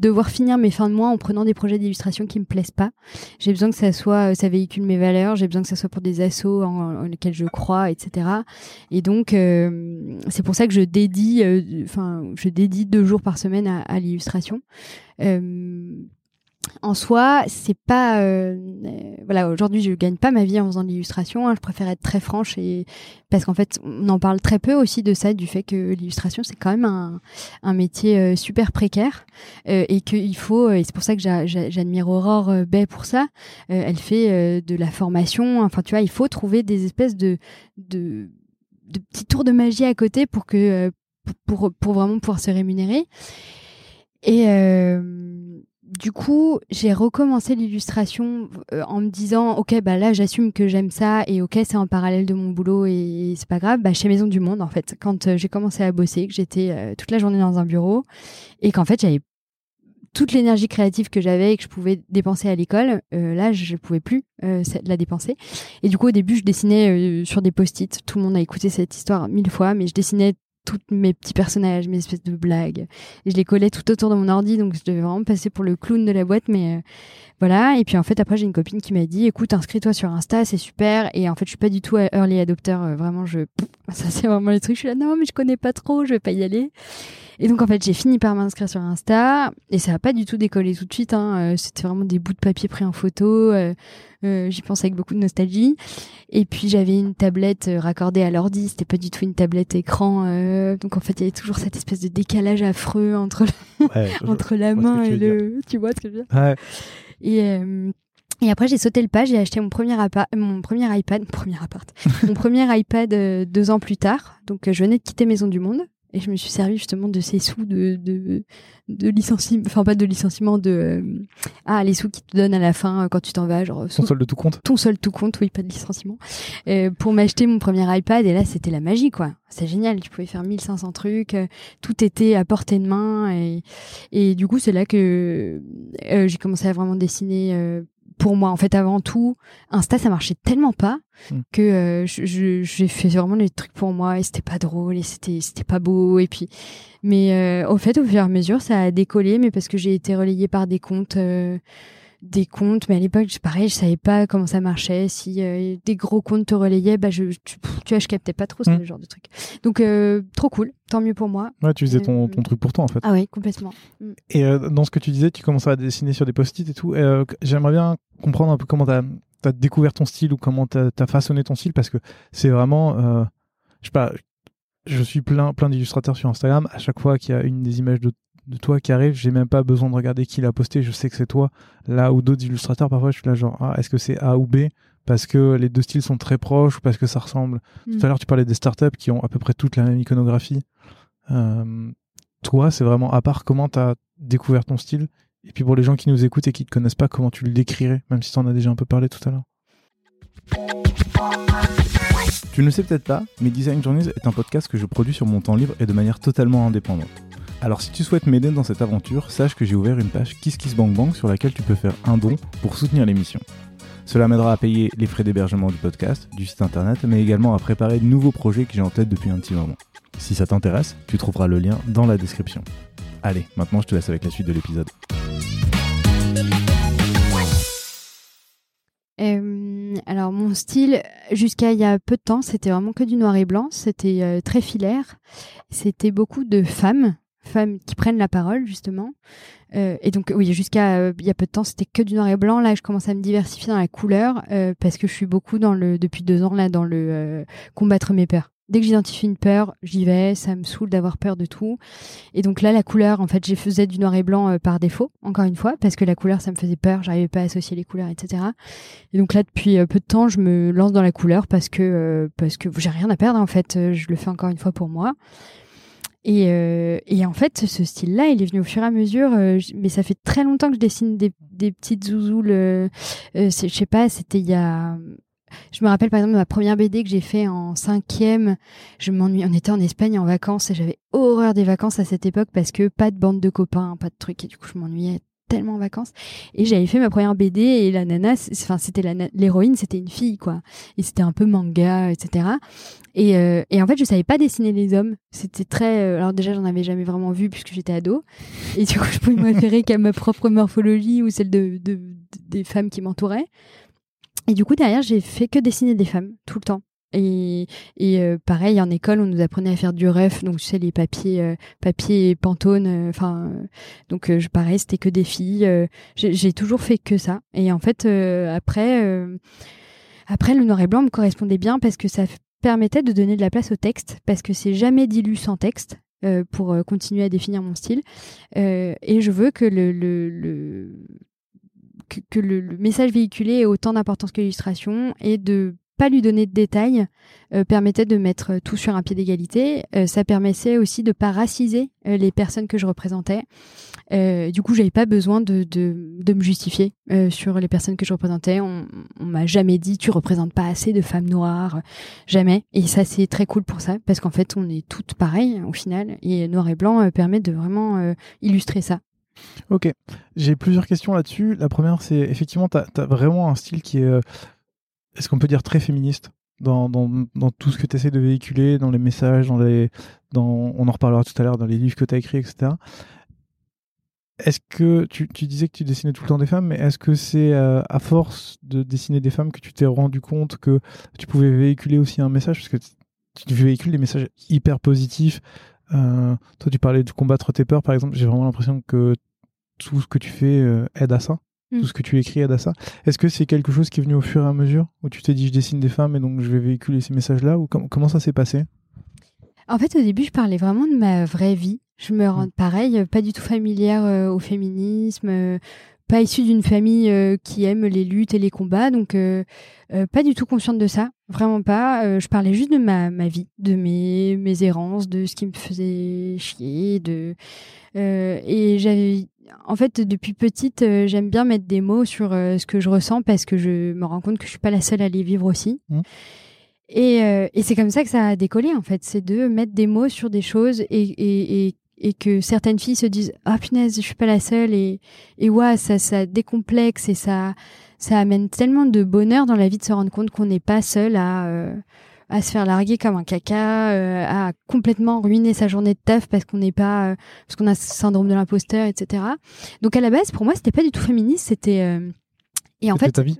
devoir finir mes fins de mois en prenant des projets d'illustration qui me plaisent pas. J'ai besoin que ça soit, euh, ça véhicule mes valeurs. J'ai besoin que ça soit pour des assos en, lesquels je crois, etc. Et donc, euh, c'est pour ça que je dédie, euh, enfin, je dédie deux jours par semaine à, l'illustration. En soi, c'est pas euh, euh, voilà. Aujourd'hui, je gagne pas ma vie en faisant de l'illustration. Hein. je préfère être très franche et parce qu'en fait, on en parle très peu aussi de ça, du fait que l'illustration c'est quand même un, un métier euh, super précaire et qu'il faut. Et c'est pour ça que j'admire Aurore Bay pour ça. elle fait de la formation. Enfin, tu vois, il faut trouver des espèces de de, de petits tours de magie à côté pour que pour, pour vraiment pouvoir se rémunérer. Et du coup, j'ai recommencé l'illustration euh, en me disant OK, bah là j'assume que j'aime ça et OK, c'est en parallèle de mon boulot et, c'est pas grave. Bah chez Maison du Monde en fait, quand euh, j'ai commencé à bosser, que j'étais euh, toute la journée dans un bureau et qu'en fait, j'avais toute l'énergie créative que j'avais et que je pouvais dépenser à l'école, là, je ne pouvais plus la dépenser. Et du coup, au début, je dessinais sur des post-it. Tout le monde a écouté cette histoire mille fois, mais je dessinais tous mes petits personnages, mes espèces de blagues. Et je les collais tout autour de mon ordi, donc je devais vraiment passer pour le clown de la boîte, mais euh, voilà. Et puis en fait, après, j'ai une copine qui m'a dit, écoute, inscris-toi sur Insta, c'est super. Et en fait, je suis pas du tout early adopter. Euh, vraiment, je, ça c'est vraiment les trucs. Je suis là, non, mais je connais pas trop, je vais pas y aller. Et donc en fait, j'ai fini par m'inscrire sur Insta et ça a pas du tout décollé tout de suite. Hein. Euh, c'était vraiment des bouts de papier pris en photo. Euh, euh, J'y pense avec beaucoup de nostalgie. Et puis j'avais une tablette raccordée à l'ordi. C'était pas du tout une tablette écran. donc en fait, il y avait toujours cette espèce de décalage affreux entre entre la main et le. Tu vois ce que je veux dire? Ouais. Et et après, j'ai sauté le pas, j'ai acheté mon premier, mon premier iPad, mon premier appart, mon premier iPad deux ans plus tard. Donc, je venais de quitter Maison du Monde. Et je me suis servi justement de ces sous de, de, de licenciement, enfin pas de licenciement, de euh, ah les sous qui te donnent à la fin euh, quand tu t'en vas, genre ton solde de tout compte? Ton solde tout compte, oui, pas de licenciement, euh, pour m'acheter mon premier iPad. Et là, c'était la magie, quoi. C'est génial, tu pouvais faire 1500 trucs, euh, tout était à portée de main. Et, et du coup, c'est là que j'ai commencé à vraiment dessiner pour moi en fait avant tout Insta ça marchait tellement pas hmm. que euh, j'ai fait vraiment des trucs pour moi et c'était pas drôle et c'était c'était pas beau et puis mais euh, au fait au fur et à mesure ça a décollé mais parce que j'ai été relayée par des comptes euh, des comptes mais à l'époque pareil je savais pas comment ça marchait si des gros comptes te relayaient bah je tu, tu vois je captais pas trop ce hmm. genre de truc donc trop cool tant mieux pour moi ouais tu faisais ton, ton truc pour toi en fait ah oui complètement hmm. et dans ce que tu disais tu commençais à dessiner sur des post-it et tout j'aimerais bien comprendre un peu comment tu as, découvert ton style ou comment tu as, façonné ton style parce que c'est vraiment. Euh, je sais pas, je suis plein, plein d'illustrateurs sur Instagram. À chaque fois qu'il y a une des images de, toi qui arrive, j'ai même pas besoin de regarder qui l'a posté. Je sais que c'est toi. Là ou d'autres illustrateurs, parfois je suis là genre, ah, est-ce que c'est A ou B? Parce que les deux styles sont très proches ou parce que ça ressemble. Tout à mm. l'heure, tu parlais des startups qui ont à peu près toute la même iconographie. Euh, toi, c'est vraiment à part comment tu as découvert ton style et puis pour les gens qui nous écoutent et qui ne te connaissent pas, comment tu le décrirais, même si tu en as déjà un peu parlé tout à l'heure? Tu ne le sais peut-être pas, mais Design Journeys est un podcast que je produis sur mon temps libre et de manière totalement indépendante. Alors si tu souhaites m'aider dans cette aventure, sache que j'ai ouvert une page KissKissBankBank sur laquelle tu peux faire un don pour soutenir l'émission. Cela m'aidera à payer les frais d'hébergement du podcast, du site internet, mais également à préparer de nouveaux projets que j'ai en tête depuis un petit moment. Si ça t'intéresse, tu trouveras le lien dans la description. Allez, maintenant je te laisse avec la suite de l'épisode. Euh, alors mon style, jusqu'à il y a peu de temps, c'était vraiment que du noir et blanc, c'était euh, très filaire, c'était beaucoup de femmes, femmes qui prennent la parole justement. Euh, et donc oui, jusqu'à il y a peu de temps, c'était que du noir et blanc. Là, je commence à me diversifier dans la couleur parce que je suis beaucoup dans le depuis deux ans là dans le combattre mes peurs dès que j'identifie une peur, j'y vais, ça me saoule d'avoir peur de tout. Et donc là, la couleur, en fait, je faisais du noir et blanc euh, par défaut, encore une fois, parce que la couleur, ça me faisait peur, j'arrivais pas à associer les couleurs, etc. Et donc là, depuis euh, peu de temps, je me lance dans la couleur parce que euh, parce que j'ai rien à perdre, en fait, je le fais encore une fois pour moi. Et, et en fait, ce style-là, il est venu au fur et à mesure, mais ça fait très longtemps que je dessine des, petites zouzoules. je sais pas, c'était il y a je me rappelle par exemple ma première BD que j'ai fait en cinquième. Je m'ennuie. On était en Espagne en vacances et j'avais horreur des vacances à cette époque parce que pas de bande de copains, pas de trucs et du coup je m'ennuyais tellement en vacances. Et j'avais fait ma première BD et la nana enfin c'était l'héroïne c'était une fille quoi. Et c'était un peu manga etc et, euh, et en fait je savais pas dessiner les hommes. C'était très euh, alors déjà j'en avais jamais vraiment vu puisque j'étais ado. Et du coup je pouvais référer qu'à ma propre morphologie ou celle de des femmes qui m'entouraient. Et du coup, derrière, j'ai fait que dessiner des femmes tout le temps. Et, euh, pareil, en école, on nous apprenait à faire du ref, donc tu sais les papiers, euh, papier Pantone. Euh, enfin, donc je pareil, c'était que des filles. j'ai toujours fait que ça. Et en fait, après, après le noir et blanc me correspondait bien parce que ça permettait de donner de la place au texte, parce que c'est jamais dilu sans texte. pour continuer à définir mon style et je veux que le, le, message véhiculé ait autant d'importance que l'illustration et de pas lui donner de détails euh, permettait de mettre tout sur un pied d'égalité. Euh, ça permettait aussi de pas raciser euh, les personnes que je représentais. du coup, j'avais pas besoin de, de, de me justifier sur les personnes que je représentais. On, m'a jamais dit tu représentes pas assez de femmes noires, jamais. Et ça c'est très cool pour ça parce qu'en fait on est toutes pareilles au final et noir et blanc permet de vraiment illustrer ça. Ok, j'ai plusieurs questions là-dessus. La première, c'est effectivement, tu as, vraiment un style qui est, euh, est-ce qu'on peut dire très féministe dans, tout ce que tu essaies de véhiculer, dans les messages, dans les, on en reparlera tout à l'heure, dans les livres que tu as écrits, etc. Est-ce que tu, tu, disais que tu dessinais tout le temps des femmes, mais est-ce que c'est euh, à force de dessiner des femmes que tu t'es rendu compte que tu pouvais véhiculer aussi un message? Parce que tu véhicules des messages hyper positifs. Euh, toi, tu parlais de combattre tes peurs, par exemple. J'ai vraiment l'impression que tout ce que tu fais euh, aide à ça. Tout ce que tu écris à ça. Est-ce que c'est quelque chose qui est venu au fur et à mesure Où tu t'es dit, je dessine des femmes et donc je vais véhiculer ces messages-là Ou comment ça s'est passé? En fait, au début, je parlais vraiment de ma vraie vie. Je me rends mm. pareil, pas du tout familière euh, au féminisme, euh, pas issue d'une famille qui aime les luttes et les combats, donc pas du tout consciente de ça, vraiment pas. je parlais juste de ma, ma vie, de mes, mes errances, de ce qui me faisait chier, de et j'avais en fait, depuis petite, euh, j'aime bien mettre des mots sur euh, ce que je ressens parce que je me rends compte que je suis pas la seule à les vivre aussi. Mmh. Euh, et, c'est comme ça que ça a décollé, en fait. C'est de mettre des mots sur des choses et, que certaines filles se disent Ah, punaise, je suis pas la seule. Et, et ouais, ça, ça décomplexe et ça, ça amène tellement de bonheur dans la vie de se rendre compte qu'on n'est pas seul à à se faire larguer comme un caca, euh, à complètement ruiner sa journée de taf parce qu'on n'est pas, euh, parce qu'on a ce syndrome de l'imposteur, etc. Donc à la base, pour moi, c'était pas du tout féministe, c'était euh, et en fait. Ta vie?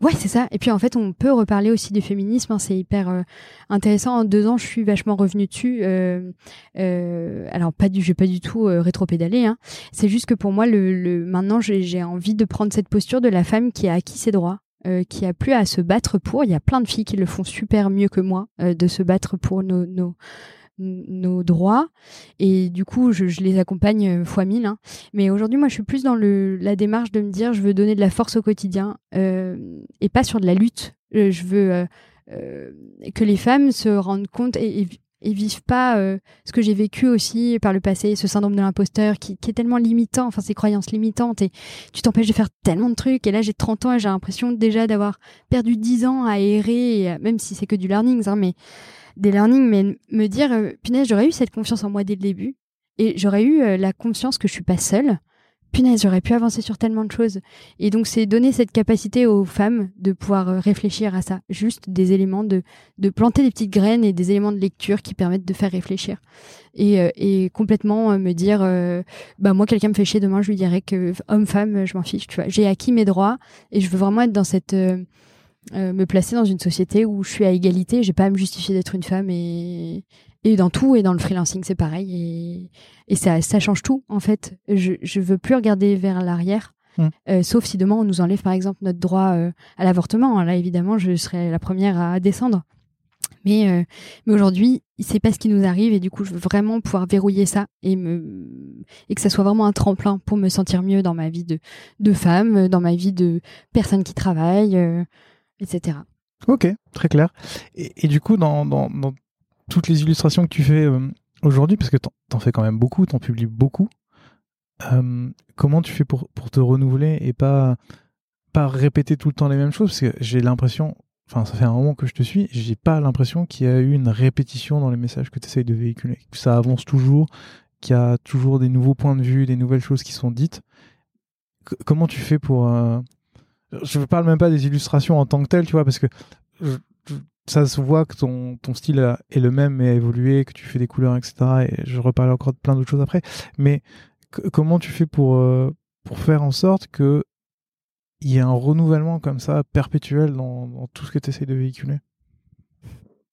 Ouais, c'est ça. Et puis en fait, on peut reparler aussi du féminisme. Hein, c'est hyper intéressant. En deux ans, je suis vachement revenue dessus. alors pas du, je vais pas du tout rétro-pédaler. Hein. C'est juste que pour moi, le, le maintenant, j'ai envie de prendre cette posture de la femme qui a acquis ses droits, euh, qui a plus à se battre pour. Il y a plein de filles qui le font super mieux que moi, euh, de se battre pour nos, nos, droits. Et du coup, je, les accompagne euh, fois mille. Hein. Mais aujourd'hui, moi, je suis plus dans la démarche de me dire, je veux donner de la force au quotidien et pas sur de la lutte. je veux que les femmes se rendent compte et vivent pas euh, ce que j'ai vécu aussi par le passé, ce syndrome de l'imposteur qui, qui, est tellement limitant, enfin ces croyances limitantes et tu t'empêches de faire tellement de trucs. Et là j'ai 30 ans et j'ai l'impression déjà d'avoir perdu 10 ans à errer, même si c'est que du learning, hein, mais des learnings, mais me dire, euh, punaise, j'aurais eu cette confiance en moi dès le début et j'aurais eu euh, la conscience que je suis pas seule punaise, j'aurais pu avancer sur tellement de choses. Et donc, c'est donner cette capacité aux femmes de pouvoir euh, réfléchir à ça. Juste des éléments de, de planter des petites graines et des éléments de lecture qui permettent de faire réfléchir. Et, euh, et complètement euh, me dire, bah, moi, quelqu'un me fait chier demain, je lui dirais que homme-femme, je m'en fiche, tu vois. J'ai acquis mes droits et je veux vraiment être dans cette, me placer dans une société où je suis à égalité, j'ai pas à me justifier d'être une femme et, et dans tout, et dans le freelancing, c'est pareil. Et, et ça, ça change tout, en fait. Je, je veux plus regarder vers l'arrière. Mmh. Euh, sauf si demain on nous enlève par exemple notre droit euh, à l'avortement. Là évidemment je serai la première à descendre. Mais, euh, mais aujourd'hui, c'est pas ce qui nous arrive et du coup, je veux vraiment pouvoir verrouiller ça et me et que ça soit vraiment un tremplin pour me sentir mieux dans ma vie de de femme, dans ma vie de personne qui travaille, etc. Ok, très clair. Et, et du coup, dans, dans, dans, toutes les illustrations que tu fais euh, aujourd'hui, parce que t'en, en fais quand même beaucoup, t'en publies beaucoup, euh, comment tu fais pour, te renouveler et pas, répéter tout le temps les mêmes choses? Parce que j'ai l'impression, enfin ça fait un moment que je te suis, j'ai pas l'impression qu'il y a eu une répétition dans les messages que tu essayes de véhiculer, ça avance toujours, qu'il y a toujours des nouveaux points de vue, des nouvelles choses qui sont dites. comment tu fais pour... Euh... Je ne parle même pas des illustrations en tant que telles, tu vois, parce que ça se voit que ton, ton style est le même mais a évolué, que tu fais des couleurs, etc. Et je reparle encore de plein d'autres choses après. Mais comment tu fais pour, euh, pour faire en sorte que il y ait un renouvellement comme ça perpétuel dans, dans tout ce que tu essayes de véhiculer?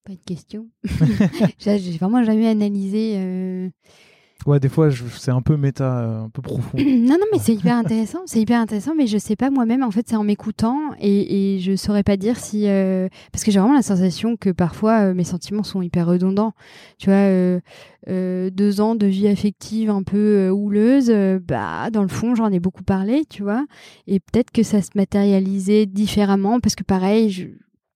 Pas de question. J'ai vraiment jamais analysé. Euh, Ouais, des fois, c'est un peu méta, euh, un peu profond. non, non, mais c'est hyper intéressant. C'est hyper intéressant, mais je sais pas moi-même. En fait, c'est en m'écoutant et, et je saurais pas dire si. Euh, parce que j'ai vraiment la sensation que parfois euh, mes sentiments sont hyper redondants. Tu vois, deux ans de vie affective un peu houleuse, bah, dans le fond, j'en ai beaucoup parlé, tu vois. Et peut-être que ça se matérialisait différemment parce que pareil, je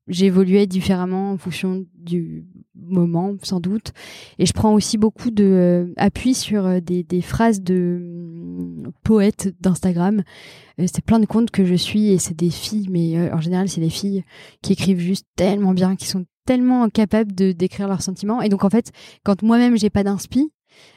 j'évoluais différemment en fonction du moment sans doute. Et je prends aussi beaucoup de euh, appui sur euh, des, des, phrases de euh, poètes d'Instagram. C'est plein de comptes que je suis et c'est des filles mais en général c'est des filles qui écrivent juste tellement bien qui sont tellement capables de décrire leurs sentiments. Et donc en fait quand moi-même j'ai pas d'inspi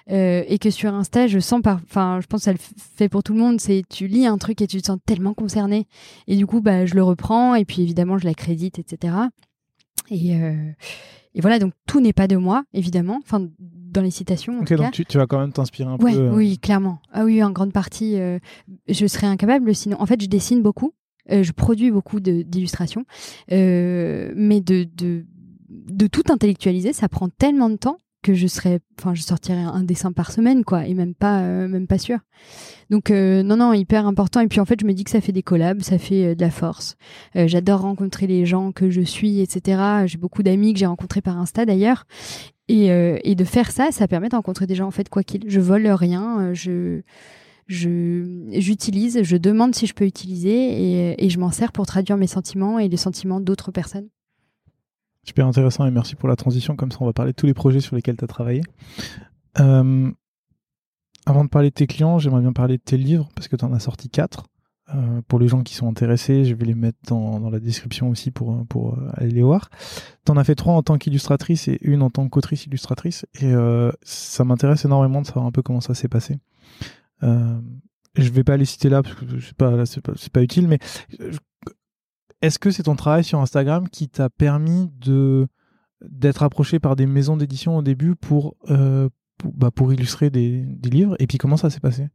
et que sur Insta, je sens par, enfin, je pense que ça le fait pour tout le monde, c'est tu lis un truc et tu te sens tellement concerné, et du coup, bah, je le reprends, et puis évidemment, je l'accrédite, etc. Et, et voilà, donc tout n'est pas de moi, évidemment. Enfin, dans les citations. En ok, donc Tu, tu, vas quand même t'inspirer un peu. Euh, oui, clairement. Ah oui, en grande partie, euh, je serais incapable. Sinon, en fait, je dessine beaucoup. Euh, je produis beaucoup d'illustrations, mais de, de, de tout intellectualiser, ça prend tellement de temps que je serais enfin je sortirais un dessin par semaine quoi et même pas même pas sûr. Donc non non hyper important. Et puis en fait je me dis que ça fait des collabs ça fait de la force. J'adore rencontrer les gens que je suis etc j'ai beaucoup d'amis que j'ai rencontrés par Insta d'ailleurs. Et, euh, et, de faire ça, ça permet de rencontrer des gens en fait quoi qu'il. Je vole rien, euh, je je j'utilise, je demande si je peux utiliser et je m'en sers pour traduire mes sentiments et les sentiments d'autres personnes. Super intéressant et merci pour la transition. Comme ça, on va parler de tous les projets sur lesquels tu as travaillé. Euh, avant de parler de tes clients, j'aimerais bien parler de tes livres parce que tu en as sorti quatre. Euh, pour les gens qui sont intéressés, je vais les mettre dans, la description aussi pour, euh, aller les voir. Tu en as fait trois en tant qu'illustratrice et une en tant qu'autrice illustratrice. Et ça m'intéresse énormément de savoir un peu comment ça s'est passé. Euh, je vais pas les citer là parce que sais pas, c'est pas, pas, utile, mais est-ce que c'est ton travail sur Instagram qui t'a permis de d'être approché par des maisons d'édition au début pour, euh, bah, pour illustrer des, livres? Et puis comment ça s'est passé?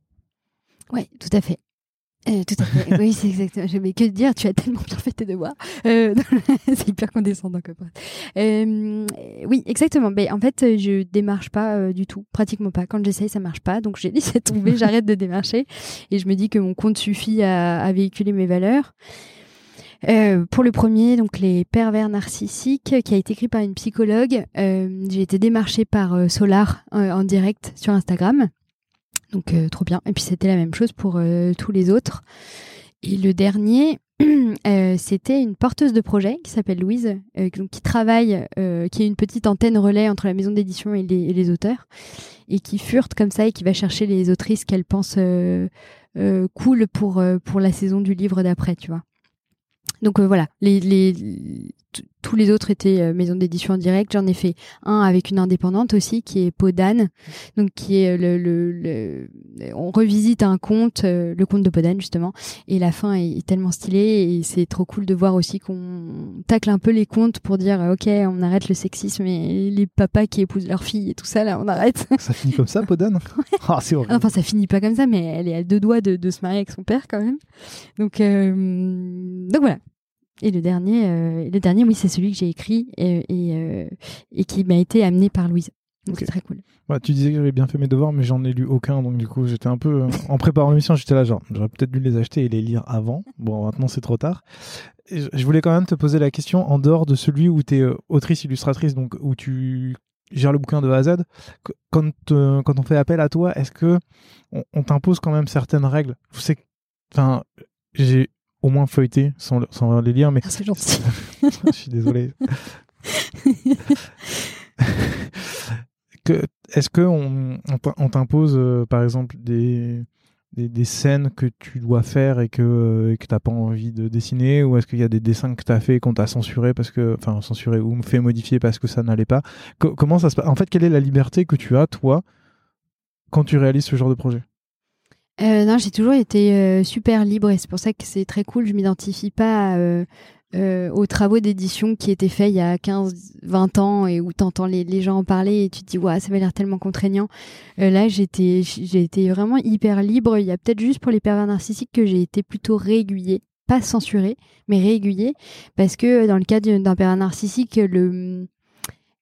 Oui, tout à fait. Euh, tout à fait. oui, c'est exactement. Je vais que dire, tu as tellement bien fait tes devoirs. Euh, c'est hyper condescendant comme Oui, exactement. Mais en fait, je démarche pas du tout, pratiquement pas. Quand j'essaye, ça marche pas. Donc j'ai dit c'est tombé, j'arrête de démarcher et je me dis que mon compte suffit à véhiculer mes valeurs. Euh, pour le premier, donc les pervers narcissiques, qui a été écrit par une psychologue, euh, j'ai été démarchée par Solar en direct sur Instagram. Donc euh, trop bien. Et puis c'était la même chose pour euh, tous les autres. Et le dernier, euh, c'était une porteuse de projet qui s'appelle Louise, qui travaille, qui est une petite antenne relais entre la maison d'édition et les, auteurs, et qui furte comme ça et qui va chercher les autrices qu'elle pense cool pour, pour la saison du livre d'après, tu vois. Donc voilà, les, les, tous les autres étaient euh, maisons d'édition en direct. J'en ai fait un avec une indépendante aussi, qui est Podane. Donc, qui est le, le, on revisite un conte, euh, le conte de Podane justement. Et la fin est, tellement stylée et c'est trop cool de voir aussi qu'on tacle un peu les contes pour dire, ok, on arrête le sexisme et les papas qui épousent leurs filles et tout ça là, on arrête. Ça finit comme ça, Podane? ah, c'est horrible. Enfin, ça finit pas comme ça, mais elle est à deux doigts de, de se marier avec son père quand même. Donc, euh, donc voilà, et le dernier, euh, le dernier, oui, c'est celui que j'ai écrit et, et, euh, et qui m'a été amené par Louise. Donc c'est très cool. Tu disais que j'avais bien fait mes devoirs, mais j'en ai lu aucun, donc du coup j'étais un peu euh, en préparant l'émission, j'étais là genre j'aurais peut-être dû les acheter et les lire avant. Bon, maintenant c'est trop tard. je voulais quand même te poser la question en dehors de celui où tu es autrice illustratrice, donc où tu gères le bouquin de A à Z. Quand quand on fait appel à toi, est-ce que on, on t'impose quand même certaines règles? Je sais, enfin j'ai au moins feuilleté sans, sans les lire. Mais ah, c'est gentil. je suis désolé. est-ce que on, t'impose, euh, par exemple, des, des, des, scènes que tu dois faire et que, euh, que tu n'as pas envie de dessiner Ou est-ce qu'il y a des dessins que tu as fait qu'on t'a censuré parce que, enfin, censuré ou fait modifier parce que ça n'allait pas? Comment ça se passe En fait, quelle est la liberté que tu as, toi, quand tu réalises ce genre de projet? Euh, non, j'ai toujours été euh, super libre et c'est pour ça que c'est très cool. Je m'identifie pas euh, aux travaux d'édition qui étaient faits il y a 15, 20 ans et où t'entends les, les gens en parler et tu te dis, ouais, ça va l'air tellement contraignant. là, j'ai été vraiment hyper libre. Il y a peut-être juste pour les pervers narcissiques que j'ai été plutôt régulier pas censuré, mais régulier, parce que dans le cas d'un pervers narcissique, le,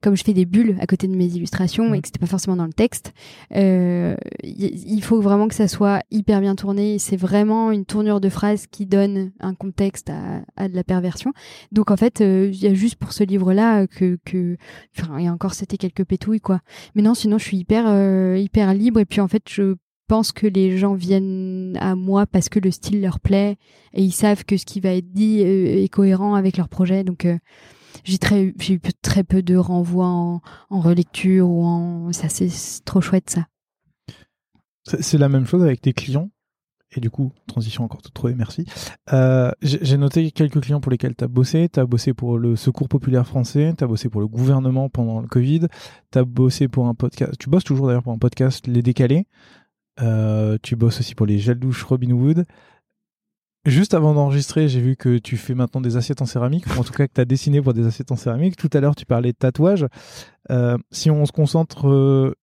comme je fais des bulles à côté de mes illustrations et mm. que c'était pas forcément dans le texte, euh, il faut vraiment que ça soit hyper bien tourné. C'est vraiment une tournure de phrase qui donne un contexte à, à de la perversion. Donc en fait, euh, il y a juste pour ce livre-là que, que, enfin, et encore c'était quelques pétouilles quoi. Mais non, sinon je suis hyper euh, hyper libre et puis en fait je pense que les gens viennent à moi parce que le style leur plaît et ils savent que ce qui va être dit euh, est cohérent avec leur projet. Donc j'ai très j'ai eu très peu de renvois en, relecture ou en ça c'est trop chouette ça c'est la même chose avec tes clients Et du coup, transition encore toute trouvée, merci. Euh, J'ai noté quelques clients pour lesquels tu as bossé. Tu as bossé pour le Secours populaire français, tu as bossé pour le gouvernement pendant le Covid, tu as bossé pour un podcast, tu bosses toujours d'ailleurs pour un podcast Les Décalés, euh, tu bosses aussi pour les gels douche Robin Wood. Juste avant d'enregistrer, j'ai vu que tu fais maintenant des assiettes en céramique, ou en tout cas que tu as dessiné pour des assiettes en céramique. Tout à l'heure, tu parlais de tatouage. Euh, si on se concentre euh,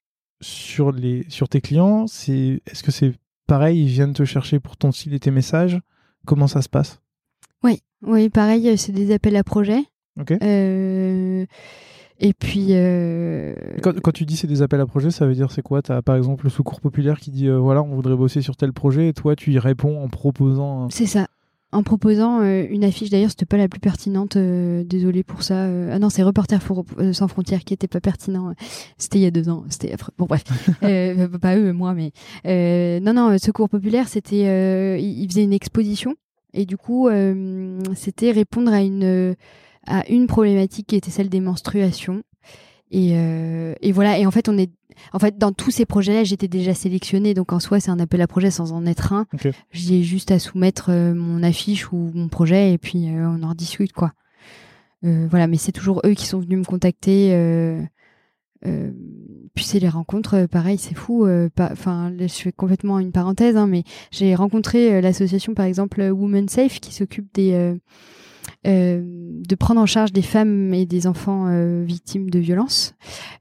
sur, les, sur tes clients, est-ce que c'est pareil, ils viennent te chercher pour ton style et tes messages? Comment ça se passe? Oui, oui, pareil, c'est des appels à projets. Ok. Euh, et puis. Euh, quand, quand, tu dis c'est des appels à projets, ça veut dire c'est quoi? Tu as par exemple le secours populaire qui dit euh, voilà, on voudrait bosser sur tel projet et toi tu y réponds en proposant. C'est ça. En proposant une affiche, d'ailleurs, c'était pas la plus pertinente. désolé pour ça. ah non, c'est Reporters sans frontières qui était pas pertinent. C'était il y a deux ans. C'était bon, bref, pas eux, moi, mais non, non. Secours populaire, c'était, il faisait une exposition et du coup, c'était répondre à une à une problématique qui était celle des menstruations. Et, euh, et voilà. Et en fait, on est, en fait, dans tous ces projets-là, j'étais déjà sélectionnée. Donc en soi, c'est un appel à projet sans en être un. J'ai juste à soumettre euh, mon affiche ou mon projet et puis euh, on en rediscute quoi. voilà. Mais c'est toujours eux qui sont venus me contacter. puis c'est les rencontres, pareil, c'est fou. Enfin, je fais complètement une parenthèse, hein, mais j'ai rencontré l'association, par exemple, Women Safe, qui s'occupe des de prendre en charge des femmes et des enfants euh, victimes de violences.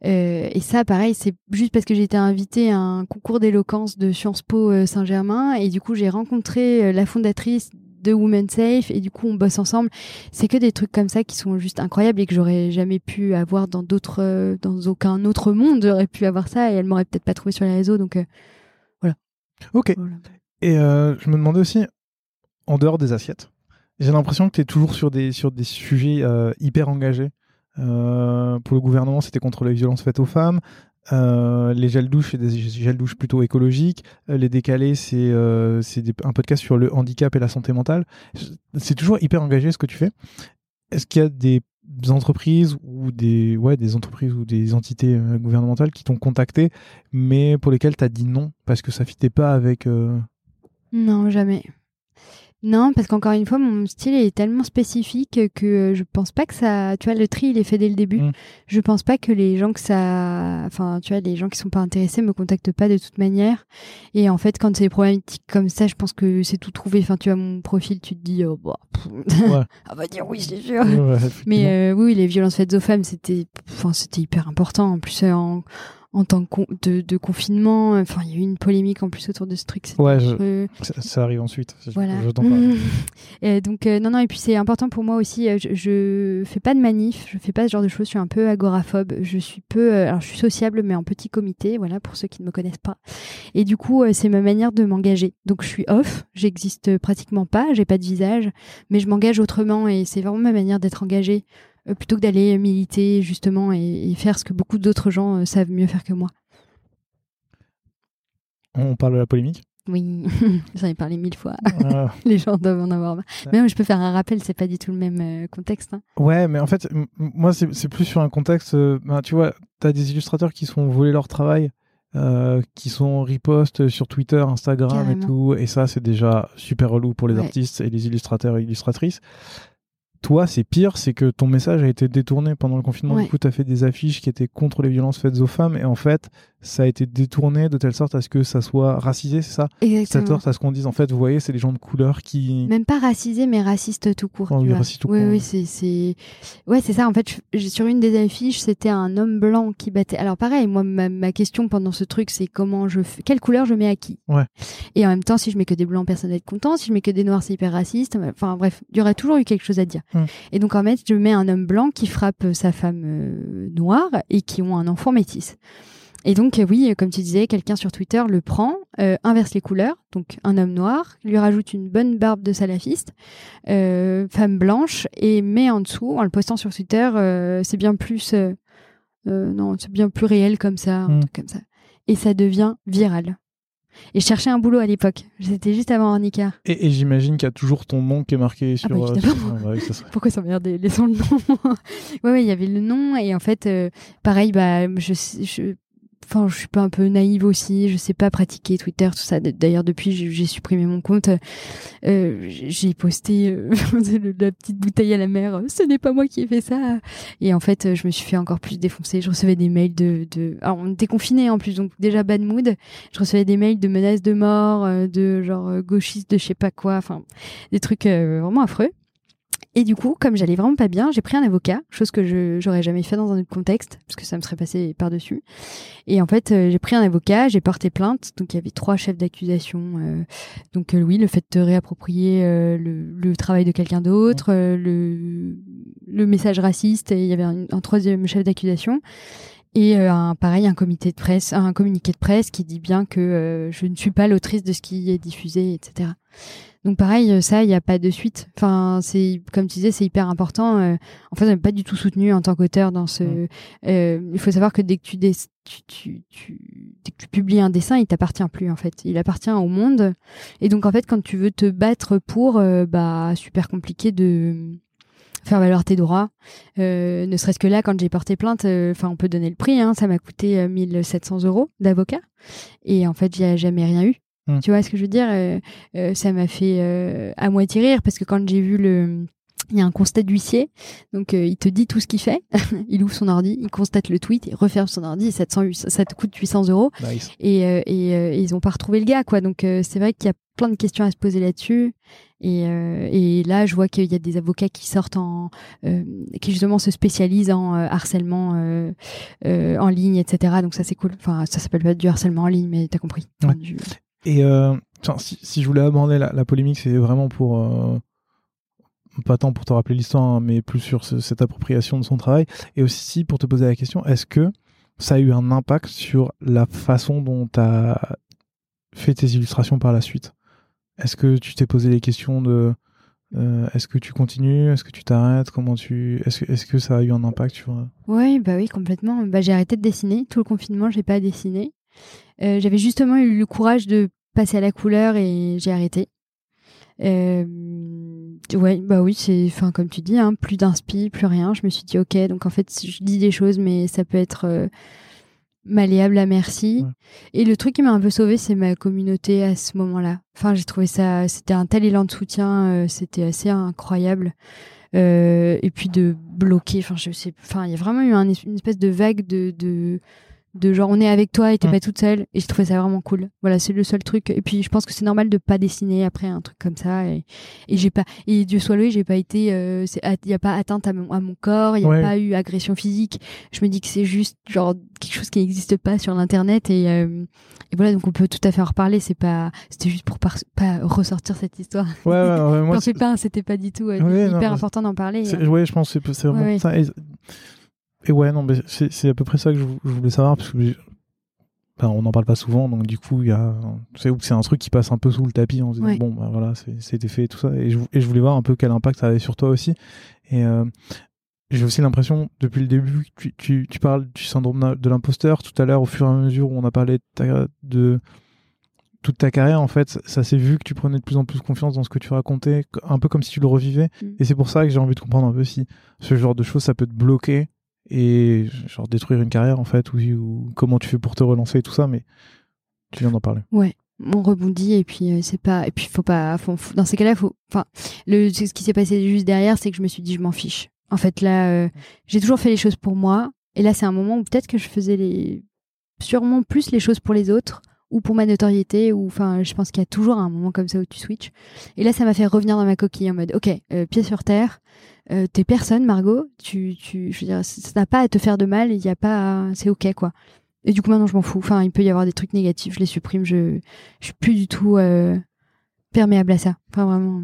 Euh, et ça, pareil, c'est juste parce que j'ai été invitée à un concours d'éloquence de Sciences Po Saint-Germain et du coup j'ai rencontré la fondatrice de Women Safe et du coup on bosse ensemble. C'est que des trucs comme ça qui sont juste incroyables et que j'aurais jamais pu avoir dans d'autres, dans aucun autre monde. J'aurais pu avoir ça et elle m'aurait peut-être pas trouvé sur les réseaux. Donc voilà. Ok. Et je me demandais aussi, en dehors des assiettes, j'ai l'impression que tu es toujours sur des, sur des sujets euh, hyper engagés. Euh, pour le gouvernement, c'était contre les violences faites aux femmes. Euh, les gels douches, c'est des gels douches plutôt écologiques. les décalés, c'est un podcast sur le handicap et la santé mentale. C'est toujours hyper engagé ce que tu fais. Est-ce qu'il y a des entreprises ou des, ouais, des entreprises ou des entités gouvernementales qui t'ont contacté, mais pour lesquelles tu as dit non parce que ça fitait pas avec. Non, jamais. Non, parce qu'encore une fois, mon style est tellement spécifique que euh, je pense pas que ça. Tu vois, le tri, il est fait dès le début. Mm. Je pense pas que les gens que ça. Enfin, tu vois, les gens qui sont pas intéressés me contactent pas de toute manière. Et en fait, quand c'est des problématiques comme ça, je pense que c'est tout trouvé. Enfin, tu vois, mon profil, tu te dis, oh, bah. On va dire oui, c'est sûr. Mais euh, oui, les violences faites aux femmes, c'était. Enfin, c'était hyper important. En plus, en en temps de, de, confinement. Enfin, il y a eu une polémique en plus autour de ce truc. Ouais, ça, arrive ensuite. Voilà. et donc, euh, non, non, et puis c'est important pour moi aussi. Euh, je, je, fais pas de manif, je fais pas ce genre de choses. Je suis un peu agoraphobe. Je suis peu. Euh, alors, je suis sociable, mais en petit comité. Voilà, pour ceux qui ne me connaissent pas. Et du coup, c'est ma manière de m'engager. Donc, je suis off. J'existe pratiquement pas. J'ai pas de visage, mais je m'engage autrement. Et c'est vraiment ma manière d'être engagée plutôt que d'aller militer justement et, faire ce que beaucoup d'autres gens euh, savent mieux faire que moi. On parle de la polémique? Oui, j'en ai parlé mille fois. Ah. Les gens doivent en avoir marre. Mais je peux faire un rappel, c'est pas du tout le même euh, contexte. Hein. Ouais, mais en fait, moi, c'est plus sur un contexte. Ben, tu vois, tu as des illustrateurs qui sont volés leur travail, qui sont riposte sur Twitter, Instagram et tout. Et ça, c'est déjà super relou pour les artistes et les illustrateurs et illustratrices toi, c'est pire, c'est que ton message a été détourné pendant le confinement. Du coup, tu as fait des affiches qui étaient contre les violences faites aux femmes. Et en fait, ça a été détourné de telle sorte à ce que ça soit racisé, c'est ça? Exactement. C'est à ce qu'on dise. En fait, vous voyez, c'est les gens de couleur qui. Même pas racisé, mais raciste tout court. oui, raciste tout oui, court. Oui, c'est. Ouais, c'est ça. En fait, sur une des affiches, c'était un homme blanc qui battait. Alors, pareil, moi, ma, question pendant ce truc, c'est comment je. Quelle couleur je mets à qui? Ouais. Et en même temps, si je mets que des blancs, personne être content. Si je mets que des noirs, c'est hyper raciste. Enfin, bref, il y aurait toujours eu quelque chose à dire. Mm. Et donc, en fait, je mets un homme blanc qui frappe sa femme euh, noire et qui ont un enfant métis. Et donc, euh, oui, comme tu disais, quelqu'un sur Twitter le prend, euh, inverse les couleurs, donc un homme noir, lui rajoute une bonne barbe de salafiste, euh, femme blanche, et met en dessous, en le postant sur Twitter, c'est bien plus, non, c'est bien plus réel comme ça, un hmm. truc comme ça. Et ça devient viral. Et je cherchais un boulot à l'époque. C'était juste avant Ornica. Et, j'imagine qu'il y a toujours ton nom qui est marqué ah sur. Ah bah, ça Pourquoi s'emmerder? Laissons le nom. ouais, ouais, il y avait le nom. Et en fait, pareil, bah, je, je enfin, je suis pas un peu naïve aussi. Je sais pas pratiquer Twitter, tout ça. D'ailleurs, depuis, j'ai supprimé mon compte. Euh, j'ai posté euh, la petite bouteille à la mer. Ce n'est pas moi qui ai fait ça. Et en fait, je me suis fait encore plus défoncer. Je recevais des mails de, de... alors on était confinés en plus, donc déjà bad mood. Je recevais des mails de menaces de mort, euh, de genre gauchistes, de je sais pas quoi. Enfin, des trucs vraiment affreux. Et du coup, comme j'allais vraiment pas bien, j'ai pris un avocat, chose que je j'aurais jamais fait dans un autre contexte, parce que ça me serait passé par-dessus. Et en fait, euh, j'ai pris un avocat, j'ai porté plainte. Donc il y avait trois chefs d'accusation. Euh, donc euh, oui, le fait de réapproprier le, travail de quelqu'un d'autre, le, le message raciste, et il y avait un, un troisième chef d'accusation. Et un, pareil, un comité de presse, un communiqué de presse qui dit bien que je ne suis pas l'autrice de ce qui est diffusé, etc. Donc pareil, euh, ça, il n'y a pas de suite. Enfin, c'est comme tu disais, c'est hyper important. Euh, en fait, on n'est pas du tout soutenu en tant qu'auteur dans ce. Mm. Euh, il faut savoir que dès que tu, tu, tu, dès que tu publies un dessin, il t'appartient plus en fait. Il appartient au monde. Et donc en fait, quand tu veux te battre pour, bah super compliqué de faire valoir tes droits. ne serait-ce que là, quand j'ai porté plainte, enfin, on peut donner le prix. Hein, ça m'a coûté 1700 euros d'avocat. Et en fait, j'ai jamais rien eu. Hmm. Tu vois ce que je veux dire? Euh, euh, Ça m'a fait euh, à moitié rire parce que quand j'ai vu le il y a un constat d'huissier, donc il te dit tout ce qu'il fait, il ouvre son ordi, il constate le tweet, il referme son ordi, et ça te, coûte 800 euros, et, et, ils ont pas retrouvé le gars, quoi. Donc c'est vrai qu'il y a plein de questions à se poser là-dessus, et, et là je vois qu'il y a des avocats qui sortent en, qui justement se spécialisent en harcèlement en ligne, etc. Donc ça c'est cool. Enfin ça s'appelle pas du harcèlement en ligne, mais t'as compris. Et euh, si, je voulais aborder la, polémique, c'est vraiment pour euh, pas tant pour te rappeler l'histoire, hein, mais plus sur cette appropriation de son travail, et aussi pour te poser la question est-ce que ça a eu un impact sur la façon dont tu as fait tes illustrations par la suite? Est-ce que tu t'es posé les questions de euh, est-ce que tu continues? Est-ce que tu t'arrêtes? Comment tu Est-ce que, que ça a eu un impact sur Oui, bah oui, complètement. Bah, j'ai arrêté de dessiner. Tout le confinement, j'ai pas dessiné. J'avais justement eu le courage de passer à la couleur et j'ai arrêté. Euh, ouais, bah oui, c'est, enfin comme tu dis, hein, plus d'inspi, plus rien. Je me suis dit ok, donc en fait je dis des choses, mais ça peut être euh, malléable à merci. Et le truc qui m'a un peu sauvé, c'est ma communauté à ce moment-là. Enfin, j'ai trouvé ça, c'était un tel élan de soutien, euh, c'était assez incroyable. et puis de bloquer, enfin je sais, enfin il y a vraiment eu une espèce de vague de, de de genre on est avec toi et t'es mm. pas toute seule. Et je trouvais ça vraiment cool. Voilà c'est le seul truc. Et puis je pense que c'est normal de pas dessiner après un truc comme ça. Et, et j'ai pas et Dieu soit loué j'ai pas été euh, il y a pas atteinte à mon, à mon corps. Il y a pas eu agression physique. Je me dis que c'est juste genre quelque chose qui n'existe pas sur l'internet. Et, euh, et voilà donc on peut tout à fait en reparler. C'est pas c'était juste pour pas ressortir cette histoire. Ouais, ouais, moi pas c'était pas du tout euh, hyper important d'en parler hein. ouais je pense c'est vraiment ça. Et ouais, non, mais c'est à peu près ça que je, voulais savoir, parce que on n'en parle pas souvent, donc du coup, il y a, c'est un truc qui passe un peu sous le tapis en se disant, bon, bah voilà, c'était fait et tout ça. Et je, et je, voulais voir un peu quel impact ça avait sur toi aussi. Et euh, j'ai aussi l'impression, depuis le début, tu, tu, tu, parles du syndrome de l'imposteur. Tout à l'heure, au fur et à mesure où on a parlé de, de toute ta carrière, en fait, ça s'est vu que tu prenais de plus en plus confiance dans ce que tu racontais, un peu comme si tu le revivais. Mm. Et c'est pour ça que j'ai envie de comprendre un peu si ce genre de choses, ça peut te bloquer et genre détruire une carrière en fait ou, comment tu fais pour te relancer et tout ça mais tu viens d'en parler. Ouais. On rebondit et puis euh, c'est pas et puis faut pas dans ces cas-là faut enfin le ce qui s'est passé juste derrière c'est que je me suis dit je m'en fiche. En fait là euh, j'ai toujours fait les choses pour moi. Et là c'est un moment où peut-être que je faisais les sûrement plus les choses pour les autres ou pour ma notoriété ou enfin je pense qu'il y a toujours un moment comme ça où tu switches. Et là ça m'a fait revenir dans ma coquille en mode ok euh, pied sur terre euh, t'es personne Margot tu tu je veux dire ça n'a pas à te faire de mal il y a pas c'est ok quoi. Et du coup maintenant je m'en fous. Enfin il peut y avoir des trucs négatifs je les supprime je je suis plus du tout euh, perméable à ça. Enfin vraiment.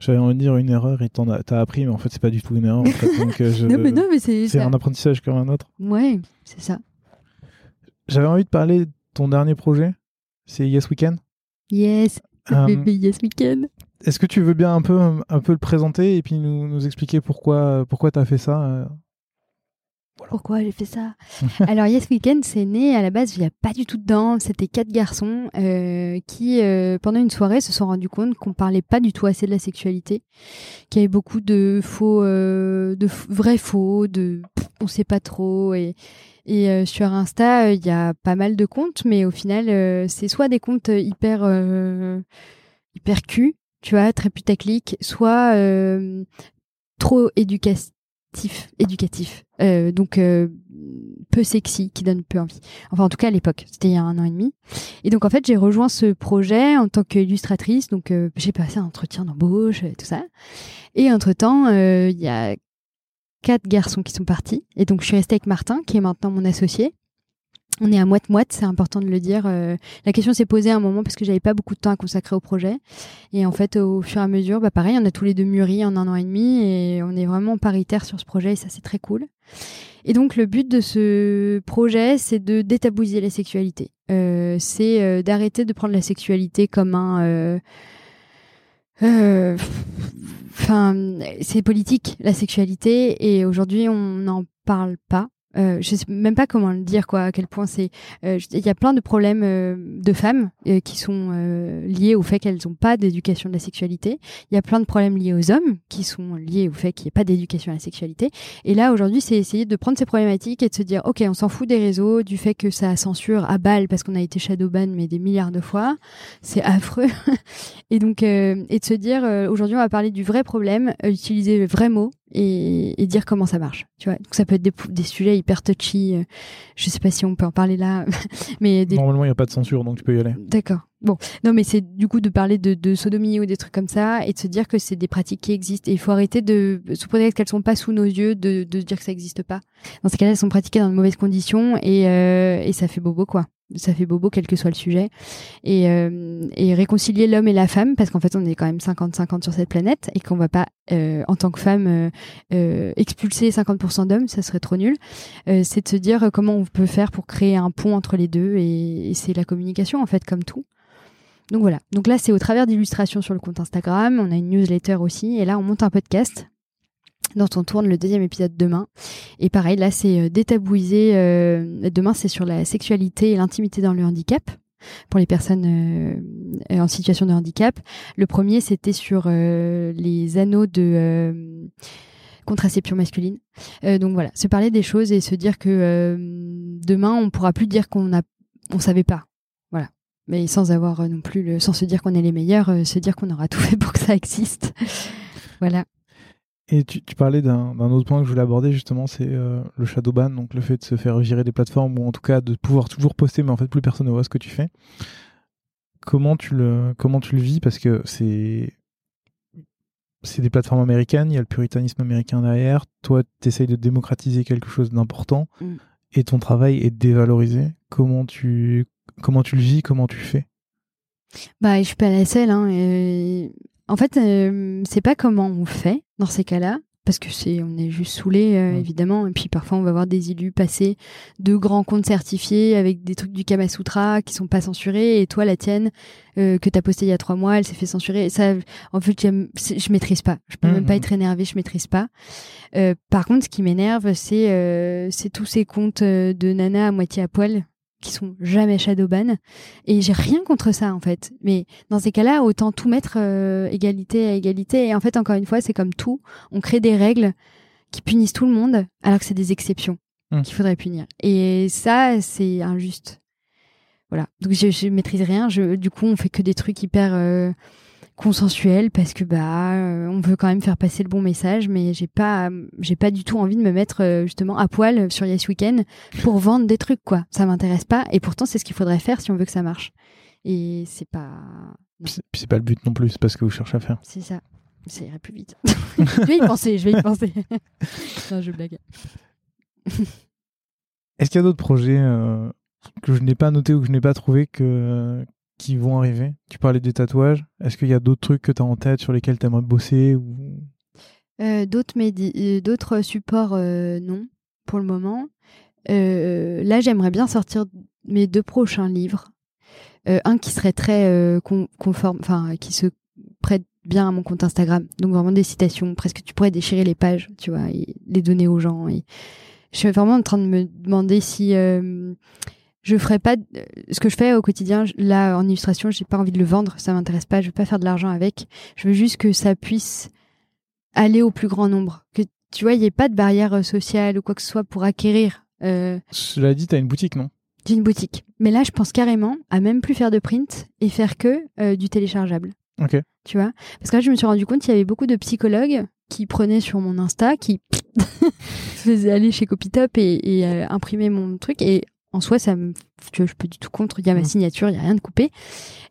J'allais envie de dire une erreur et t'as appris mais en fait c'est pas du tout une erreur en fait, donc, euh, non mais non mais c'est c'est un apprentissage comme un autre. Ouais c'est ça. J'avais envie de parler ton dernier projet, c'est Yes Weekend? Yes, euh, Yes Weekend. Est-ce que tu veux bien un peu, un peu le présenter et puis nous, nous expliquer pourquoi, pourquoi tu as fait ça euh pourquoi j'ai fait ça Alors Yes Weekend, c'est né à la base, il n'y a pas du tout dedans. C'était quatre garçons euh, qui, euh, pendant une soirée, se sont rendus compte qu'on parlait pas du tout assez de la sexualité, qu'il y avait beaucoup de faux, euh, de vrais faux, de on sait pas trop et et sur Insta, il y a pas mal de comptes, mais au final, c'est soit des comptes hyper hyper cul, tu vois, très putaclic, soit trop éducatifs éducatif, euh, donc euh, peu sexy, qui donne peu envie. Enfin, en tout cas à l'époque, c'était il y a un an et demi. Et donc en fait, j'ai rejoint ce projet en tant qu'illustratrice. Donc euh, j'ai passé un entretien d'embauche et tout ça. Et entre temps, il y a quatre garçons qui sont partis. Et donc je suis restée avec Martin, qui est maintenant mon associé on est à moite-moite, c'est important de le dire. Euh, la question s'est posée à un moment parce que j'avais pas beaucoup de temps à consacrer au projet. Et en fait, au fur et à mesure, bah pareil, on a tous les deux mûri en un an et demi et on est vraiment paritaire sur ce projet et ça, c'est très cool. Et donc, le but de ce projet, c'est de détabouiser la sexualité. Euh, c'est euh, d'arrêter de prendre la sexualité comme un... Enfin, c'est politique, la sexualité, et aujourd'hui, on n'en parle pas. Euh, je sais même pas comment le dire quoi à quel point c'est euh, il y a plein de problèmes euh, de femmes euh, qui sont liés au fait qu'elles n'ont pas d'éducation de la sexualité. Il y a plein de problèmes liés aux hommes qui sont liés au fait qu'il n'y ait pas d'éducation à la sexualité. Et là aujourd'hui c'est essayer de prendre ces problématiques et de se dire ok on s'en fout des réseaux du fait que ça censure à balle parce qu'on a été shadowban mais des milliards de fois. C'est affreux. Et donc et de se dire aujourd'hui on va parler du vrai problème utiliser le vrai mot et, et, dire comment ça marche. Tu vois, donc ça peut être des, des sujets hyper touchy. Euh, je sais pas si on peut en parler là, mais des... normalement il n'y a pas de censure, donc tu peux y aller. D'accord. Bon, non, mais c'est du coup de parler de, de, sodomie ou des trucs comme ça et de se dire que c'est des pratiques qui existent et il faut arrêter de sous prétexte qu'elles sont pas sous nos yeux de, de dire que ça n'existe pas. Dans ces cas-là, elles sont pratiquées dans de mauvaises conditions et, euh, et ça fait bobo quoi ça fait bobo quel que soit le sujet. Et, euh, et réconcilier l'homme et la femme parce qu'en fait on est quand même 50-50 sur cette planète et qu'on va pas euh, en tant que femme euh, expulser 50% d'hommes ça serait trop nul. C'est de se dire comment on peut faire pour créer un pont entre les deux et, et c'est la communication en fait comme tout. Donc voilà. Donc là c'est au travers d'illustrations sur le compte Instagram on a une newsletter aussi et là on monte un podcast dont on tourne le deuxième épisode demain. Et pareil, là, c'est euh, détabouisé. Euh, demain, c'est sur la sexualité et l'intimité dans le handicap pour les personnes euh, en situation de handicap. Le premier, c'était sur les anneaux de contraception masculine. donc voilà, se parler des choses et se dire que demain, on pourra plus dire qu'on a, on savait pas. Voilà. Mais sans avoir non plus sans se dire qu'on est les meilleurs, se dire qu'on aura tout fait pour que ça existe. voilà. Et tu, tu parlais d'un autre point que je voulais aborder justement, c'est euh, le shadow ban, donc le fait de se faire virer des plateformes ou en tout cas de pouvoir toujours poster, mais en fait plus personne ne voit ce que tu fais. Comment tu le, comment tu le vis? Parce que c'est c'est des plateformes américaines, il y a le puritanisme américain derrière. Toi, tu essayes de démocratiser quelque chose d'important mm. et ton travail est dévalorisé. Comment tu, comment tu le vis? Comment tu fais? Bah, je suis pas la seule. Hein, en fait, euh, c'est pas comment on fait dans ces cas-là, parce que c'est on est juste saoulé euh, évidemment. Et puis parfois on va voir des élus passer de grands comptes certifiés avec des trucs du Kama Sutra qui sont pas censurés. Et toi la tienne euh, que t'as posté il y a trois mois elle s'est fait censurer. Ça en fait je maîtrise pas. Je peux même pas mmh, mmh. être énervée je maîtrise pas. Euh, par contre ce qui m'énerve c'est euh, c'est tous ces comptes de nana à moitié à poil qui sont jamais shadowban. Et j'ai rien contre ça en fait. Mais dans ces cas-là autant tout mettre euh, égalité à égalité. Et en fait encore une fois c'est comme tout. On crée des règles qui punissent tout le monde alors que c'est des exceptions mmh. qu'il faudrait punir. Et ça c'est injuste. Voilà. Donc je, je maîtrise rien. Je, du coup on fait que des trucs hyper euh, consensuel parce que bah euh, on veut quand même faire passer le bon message mais j'ai pas j'ai pas du tout envie de me mettre euh, justement à poil sur Yes Weekend pour vendre des trucs quoi. Ça m'intéresse pas et pourtant c'est ce qu'il faudrait faire si on veut que ça marche. Et c'est pas c'est pas le but non plus c'est pas ce que vous cherchez à faire. C'est ça. Ça irait plus vite. Je vais y penser je vais y penser. Non je blague. Est-ce qu'il y a d'autres projets euh, que je n'ai pas noté ou que je n'ai pas trouvé que qui vont arriver? Tu parlais des tatouages. Est-ce qu'il y a d'autres trucs que tu as en tête sur lesquels tu aimerais bosser ou... Euh, d'autres, euh, supports, euh, non, pour le moment. là, j'aimerais bien sortir mes deux prochains livres. un qui serait très conforme, enfin, qui se prête bien à mon compte Instagram. Donc vraiment des citations, presque tu pourrais déchirer les pages, tu vois, et les donner aux gens je suis vraiment en train de me demander si je ferais pas ce que je fais au quotidien là en illustration j'ai pas envie de le vendre ça m'intéresse pas je veux pas faire de l'argent avec. Je veux juste que ça puisse aller au plus grand nombre que tu vois il y ait pas de barrière sociale ou quoi que ce soit pour acquérir euh... cela dit t'as une boutique non? j'ai une boutique. Mais là je pense carrément à même plus faire de print et faire que euh, du téléchargeable. Ok. Tu vois? Parce que là je me suis rendu compte qu'il y avait beaucoup de psychologues qui prenaient sur mon Insta, qui faisaient aller chez Copytop et, et euh, imprimer mon truc. Et en soi, ça me, tu vois, je peux du tout contre. Il y a ma mm. signature, il y a rien de coupé.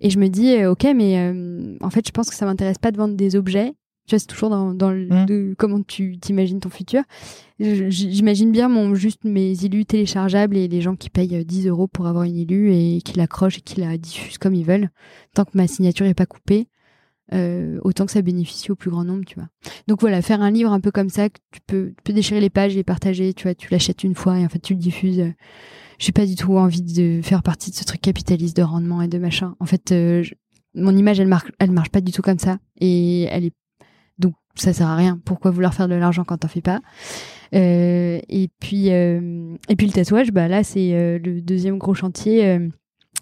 Et je me dis, euh, ok, mais euh, en fait, je pense que ça m'intéresse pas de vendre des objets. Tu vois, c'est toujours dans, dans le, mm. de, comment tu t'imagines ton futur. J'imagine bien mon, juste mes illus téléchargeables et les gens qui payent 10 euros pour avoir une illu et qui l'accrochent et qui la diffusent comme ils veulent. Tant que ma signature est pas coupée, euh, autant que ça bénéficie au plus grand nombre, tu vois. Donc voilà, faire un livre un peu comme ça, que tu peux, tu peux déchirer les pages et partager, tu vois, tu l'achètes une fois et en fait tu le diffuses j'ai pas du tout envie de faire partie de ce truc capitaliste de rendement et de machin. En fait, euh, mon image, elle marche, elle marche pas du tout comme ça. Et elle est, donc, ça sert à rien. Pourquoi vouloir faire de l'argent quand t'en fais pas? Euh, et puis, euh, et puis le tatouage, bah là, c'est le deuxième gros chantier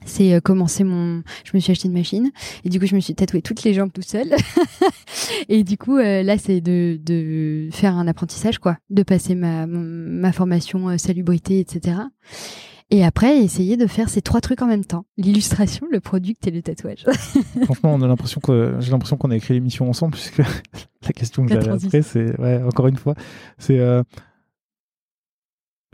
c'est commencer mon je me suis acheté une machine. Et du coup je me suis tatoué toutes les jambes tout seul et du coup là c'est de, de faire un apprentissage quoi. De passer ma ma formation salubrité etc et après, essayer de faire ces trois trucs en même temps. L'illustration, le product et le tatouage. Franchement, on a l'impression que j'ai l'impression qu'on a écrit l'émission ensemble, puisque la question que j'avais après, c'est ouais, encore une fois, c'est euh,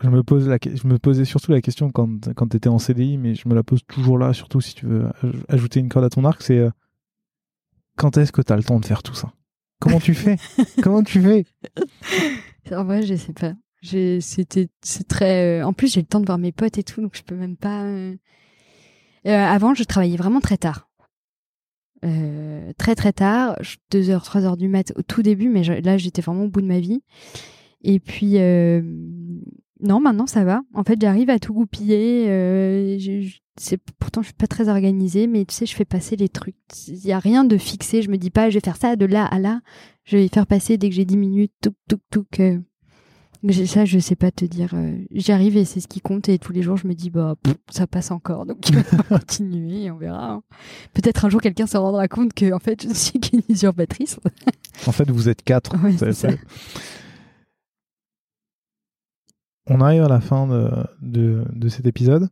je me pose la, je me posais surtout la question quand quand étais en CDI, mais je me la pose toujours là, surtout si tu veux ajouter une corde à ton arc, c'est euh, quand est-ce que tu as le temps de faire tout ça? Comment tu fais? Comment tu fais? En vrai, je sais pas. C'était c'est très euh, en plus j'ai le temps de voir mes potes et tout donc je peux même pas euh, euh, avant je travaillais vraiment très tard. Très très tard 2h 3h du mat au tout début mais là j'étais vraiment au bout de ma vie. Et puis non maintenant ça va en fait j'arrive à tout goupiller c'est pourtant je suis pas très organisée mais tu sais je fais passer les trucs il y a rien de fixé je me dis pas je vais faire ça de là à là je vais faire passer dès que j'ai 10 minutes tout tout tout ça, je sais pas te dire. Euh, j'y arrive et c'est ce qui compte. Et tous les jours, je me dis, bah, ça passe encore. Donc, on va continuer et on verra. Hein. Peut-être un jour, quelqu'un se rendra compte que, en fait, je suis qu'une usurpatrice. en fait, vous êtes quatre. On arrive à la fin de, de, de cet épisode.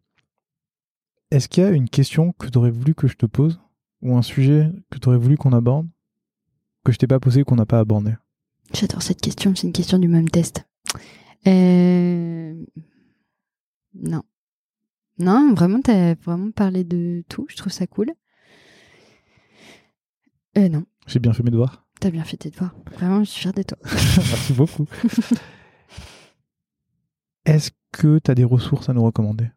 Est-ce qu'il y a une question que tu aurais voulu que je te pose? Ou un sujet que tu aurais voulu qu'on aborde? Que je t'ai pas posé qu'on n'a pas abordé? J'adore cette question. C'est une question du même test. Euh... Non. Non, vraiment, t'as vraiment parlé de tout. Je trouve ça cool. Euh, non. J'ai bien fait mes devoirs. T'as bien fait tes devoirs. Vraiment, je suis fière de toi. Merci beaucoup. Est-ce que tu as des ressources à nous recommander?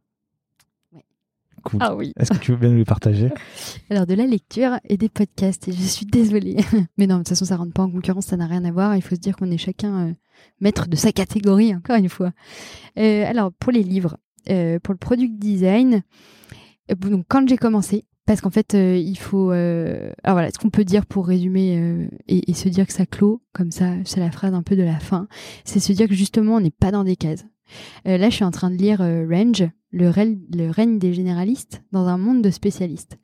Ah oui. Est-ce que tu veux bien nous les partager? Alors de la lecture et des podcasts. Et je suis désolée, mais non, de toute façon ça rentre pas en concurrence, ça n'a rien à voir. Il faut se dire qu'on est chacun euh, maître de sa catégorie, encore une fois. Euh, alors pour les livres, euh, pour le product design, donc quand j'ai commencé, parce qu'en fait il faut, alors voilà, ce qu'on peut dire pour résumer et, et, se dire que ça clôt, comme ça, c'est la phrase un peu de la fin, c'est se dire que justement on n'est pas dans des cases. Là, je suis en train de lire Range le, règne des généralistes dans un monde de spécialistes.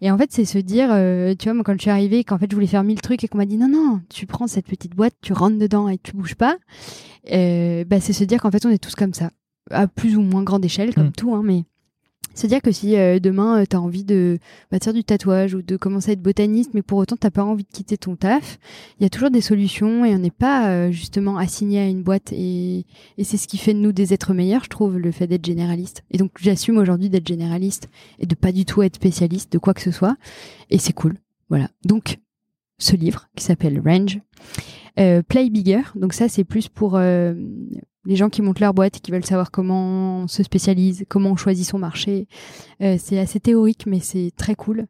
Et en fait, c'est se dire, euh, tu vois, moi quand je suis arrivée, qu'en fait je voulais faire mille trucs et qu'on m'a dit non, non, tu prends cette petite boîte, tu rentres dedans et tu bouges pas, euh, bah, c'est se dire qu'en fait on est tous comme ça, à plus ou moins grande échelle, comme mm. tout, hein, mais c'est-à-dire que si euh, demain euh, tu as envie de bah, faire du tatouage ou de commencer à être botaniste, mais pour autant t'as pas envie de quitter ton taf, il y a toujours des solutions et on n'est pas euh, justement assigné à une boîte et, et c'est ce qui fait de nous des êtres meilleurs, je trouve, le fait d'être généraliste. Et donc j'assume aujourd'hui d'être généraliste et de pas du tout être spécialiste de quoi que ce soit et c'est cool. Voilà. Donc ce livre qui s'appelle Range. Play Bigger, donc ça c'est plus pour les gens qui montent leur boîte et qui veulent savoir comment on se spécialise, comment on choisit son marché. Euh, c'est assez théorique, mais c'est très cool.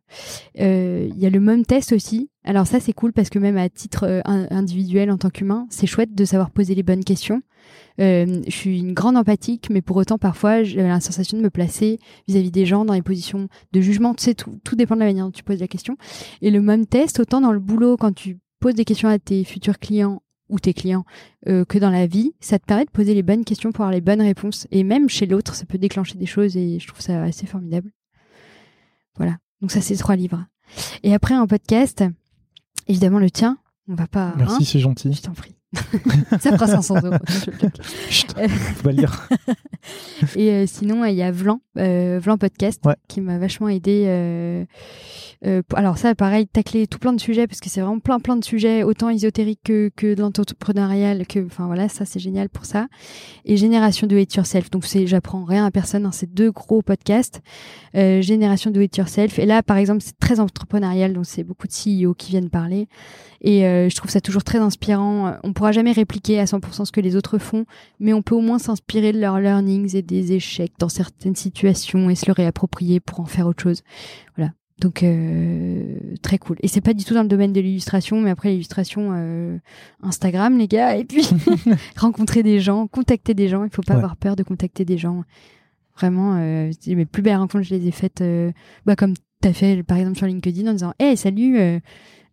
Euh, il y a le même test aussi. Alors ça, c'est cool parce que même à titre euh, individuel en tant qu'humain, c'est chouette de savoir poser les bonnes questions. je suis une grande empathique, mais pour autant, parfois, j'ai la sensation de me placer vis-à-vis des gens dans des positions de jugement. Tu sais, tout, dépend de la manière dont tu poses la question. Et le même test, autant dans le boulot, quand tu poses des questions à tes futurs clients ou tes clients euh, que dans la vie, ça te permet de poser les bonnes questions pour avoir les bonnes réponses. Et même chez l'autre, ça peut déclencher des choses et je trouve ça assez formidable. Voilà. Donc ça, c'est trois livres. Et après, un podcast, évidemment le tien. On va pas. Merci, hein c'est gentil. je t'en prie. ça fera 500 euros. Chut, faut pas le lire. Et euh, sinon, il y a Vlan, euh, Vlan Podcast, Ouais. qui m'a vachement aidé. euh, euh, alors ça, pareil, tacler tout plein de sujets, parce que c'est vraiment plein plein de sujets, autant ésotériques que, que de l'entrepreneurial, que, enfin voilà, ça c'est génial pour ça. Et Génération Do It Yourself, donc c'est, j'apprends rien à personne, hein, c'est deux gros podcasts. Euh, Génération Do It Yourself, et là par exemple, c'est très entrepreneurial, donc c'est beaucoup de CEO qui viennent parler. Et euh, je trouve ça toujours très inspirant. On pourra jamais répliquer à 100% ce que les autres font, mais on peut au moins s'inspirer de leurs learnings et des échecs dans certaines situations et se le réapproprier pour en faire autre chose. Voilà. Donc euh, très cool. Et c'est pas du tout dans le domaine de l'illustration, mais après l'illustration euh, Instagram, les gars, et puis rencontrer des gens, contacter des gens. Il faut pas Ouais. avoir peur de contacter des gens. Vraiment, euh, mes plus belles rencontres, je les ai faites, euh, bah, comme t'as fait par exemple sur LinkedIn en disant, hey salut,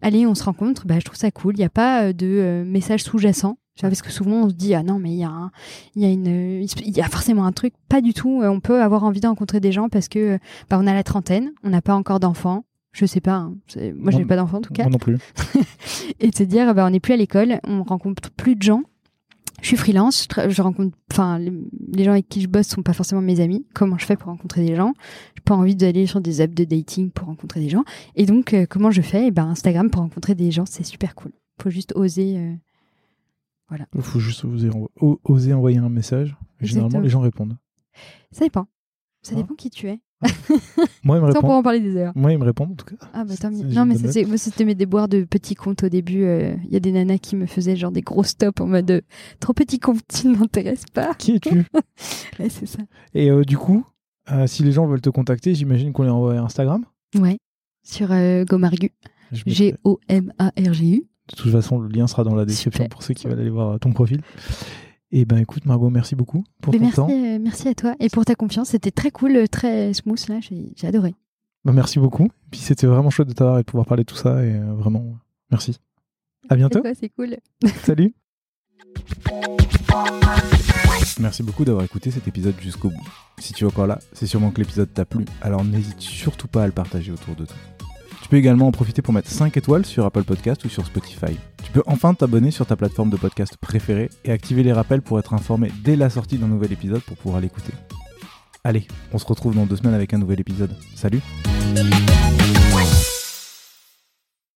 allez on se rencontre. Bah je trouve ça cool. Il n'y a pas euh, de euh, message sous-jacent. Parce que souvent on se dit ah non mais il y a un, il y a une euh, il y a forcément un truc pas du tout on peut avoir envie de rencontrer des gens parce que bah, on a la trentaine on n'a pas encore d'enfants je sais pas hein. Moi j'ai pas d'enfants en tout cas Moi non plus. et de se dire bah on n'est plus à l'école on rencontre plus de gens je suis freelance je, rencontre enfin les, gens avec qui je bosse sont pas forcément mes amis comment je fais pour rencontrer des gens? J'ai pas envie d'aller sur des apps de dating pour rencontrer des gens et donc euh, comment je fais? Et ben Instagram pour rencontrer des gens c'est super cool faut juste oser euh, Il faut juste oser, oser envoyer un message. Généralement, Exactement. les gens répondent. ça dépend ça Ah. dépend qui tu es Moi, ils me répondent. en parler des heures Moi, ils me répondent en tout cas. Ah bah tant mieux. Non mais c'était mes déboires de petits comptes au début. euh, Il y a des nanas qui me faisaient genre des gros stops en mode euh, trop petit compte, tu ne m'intéresses pas. Qui es-tu? Ouais c'est ça. Et euh, du coup, euh, si les gens veulent te contacter, j'imagine qu'on les envoie à Instagram? Ouais. Sur euh, Gomargu. Je mettrai- G O M A R G U. De toute façon, le lien sera dans la description Super. pour ceux qui veulent aller voir ton profil. Et ben écoute, Margot, merci beaucoup pour Mais ton merci, temps. euh, merci à toi et pour ta confiance. C'était très cool, euh, très smooth là. J'ai j'ai adoré. Bah, merci beaucoup. Puis c'était vraiment chouette de t'avoir et de pouvoir parler de tout ça. Et euh, vraiment, merci. À bientôt. C'est cool. Salut. Merci beaucoup d'avoir écouté cet épisode jusqu'au bout. Si tu es encore là, c'est sûrement que l'épisode t'a plu, alors n'hésite surtout pas à le partager autour de toi. Tu peux également en profiter pour mettre 5 étoiles sur Apple Podcast ou sur Spotify. Tu peux enfin t'abonner sur ta plateforme de podcast préférée et activer les rappels pour être informé dès la sortie d'un nouvel épisode pour pouvoir l'écouter. Allez, on se retrouve dans deux semaines avec un nouvel épisode. Salut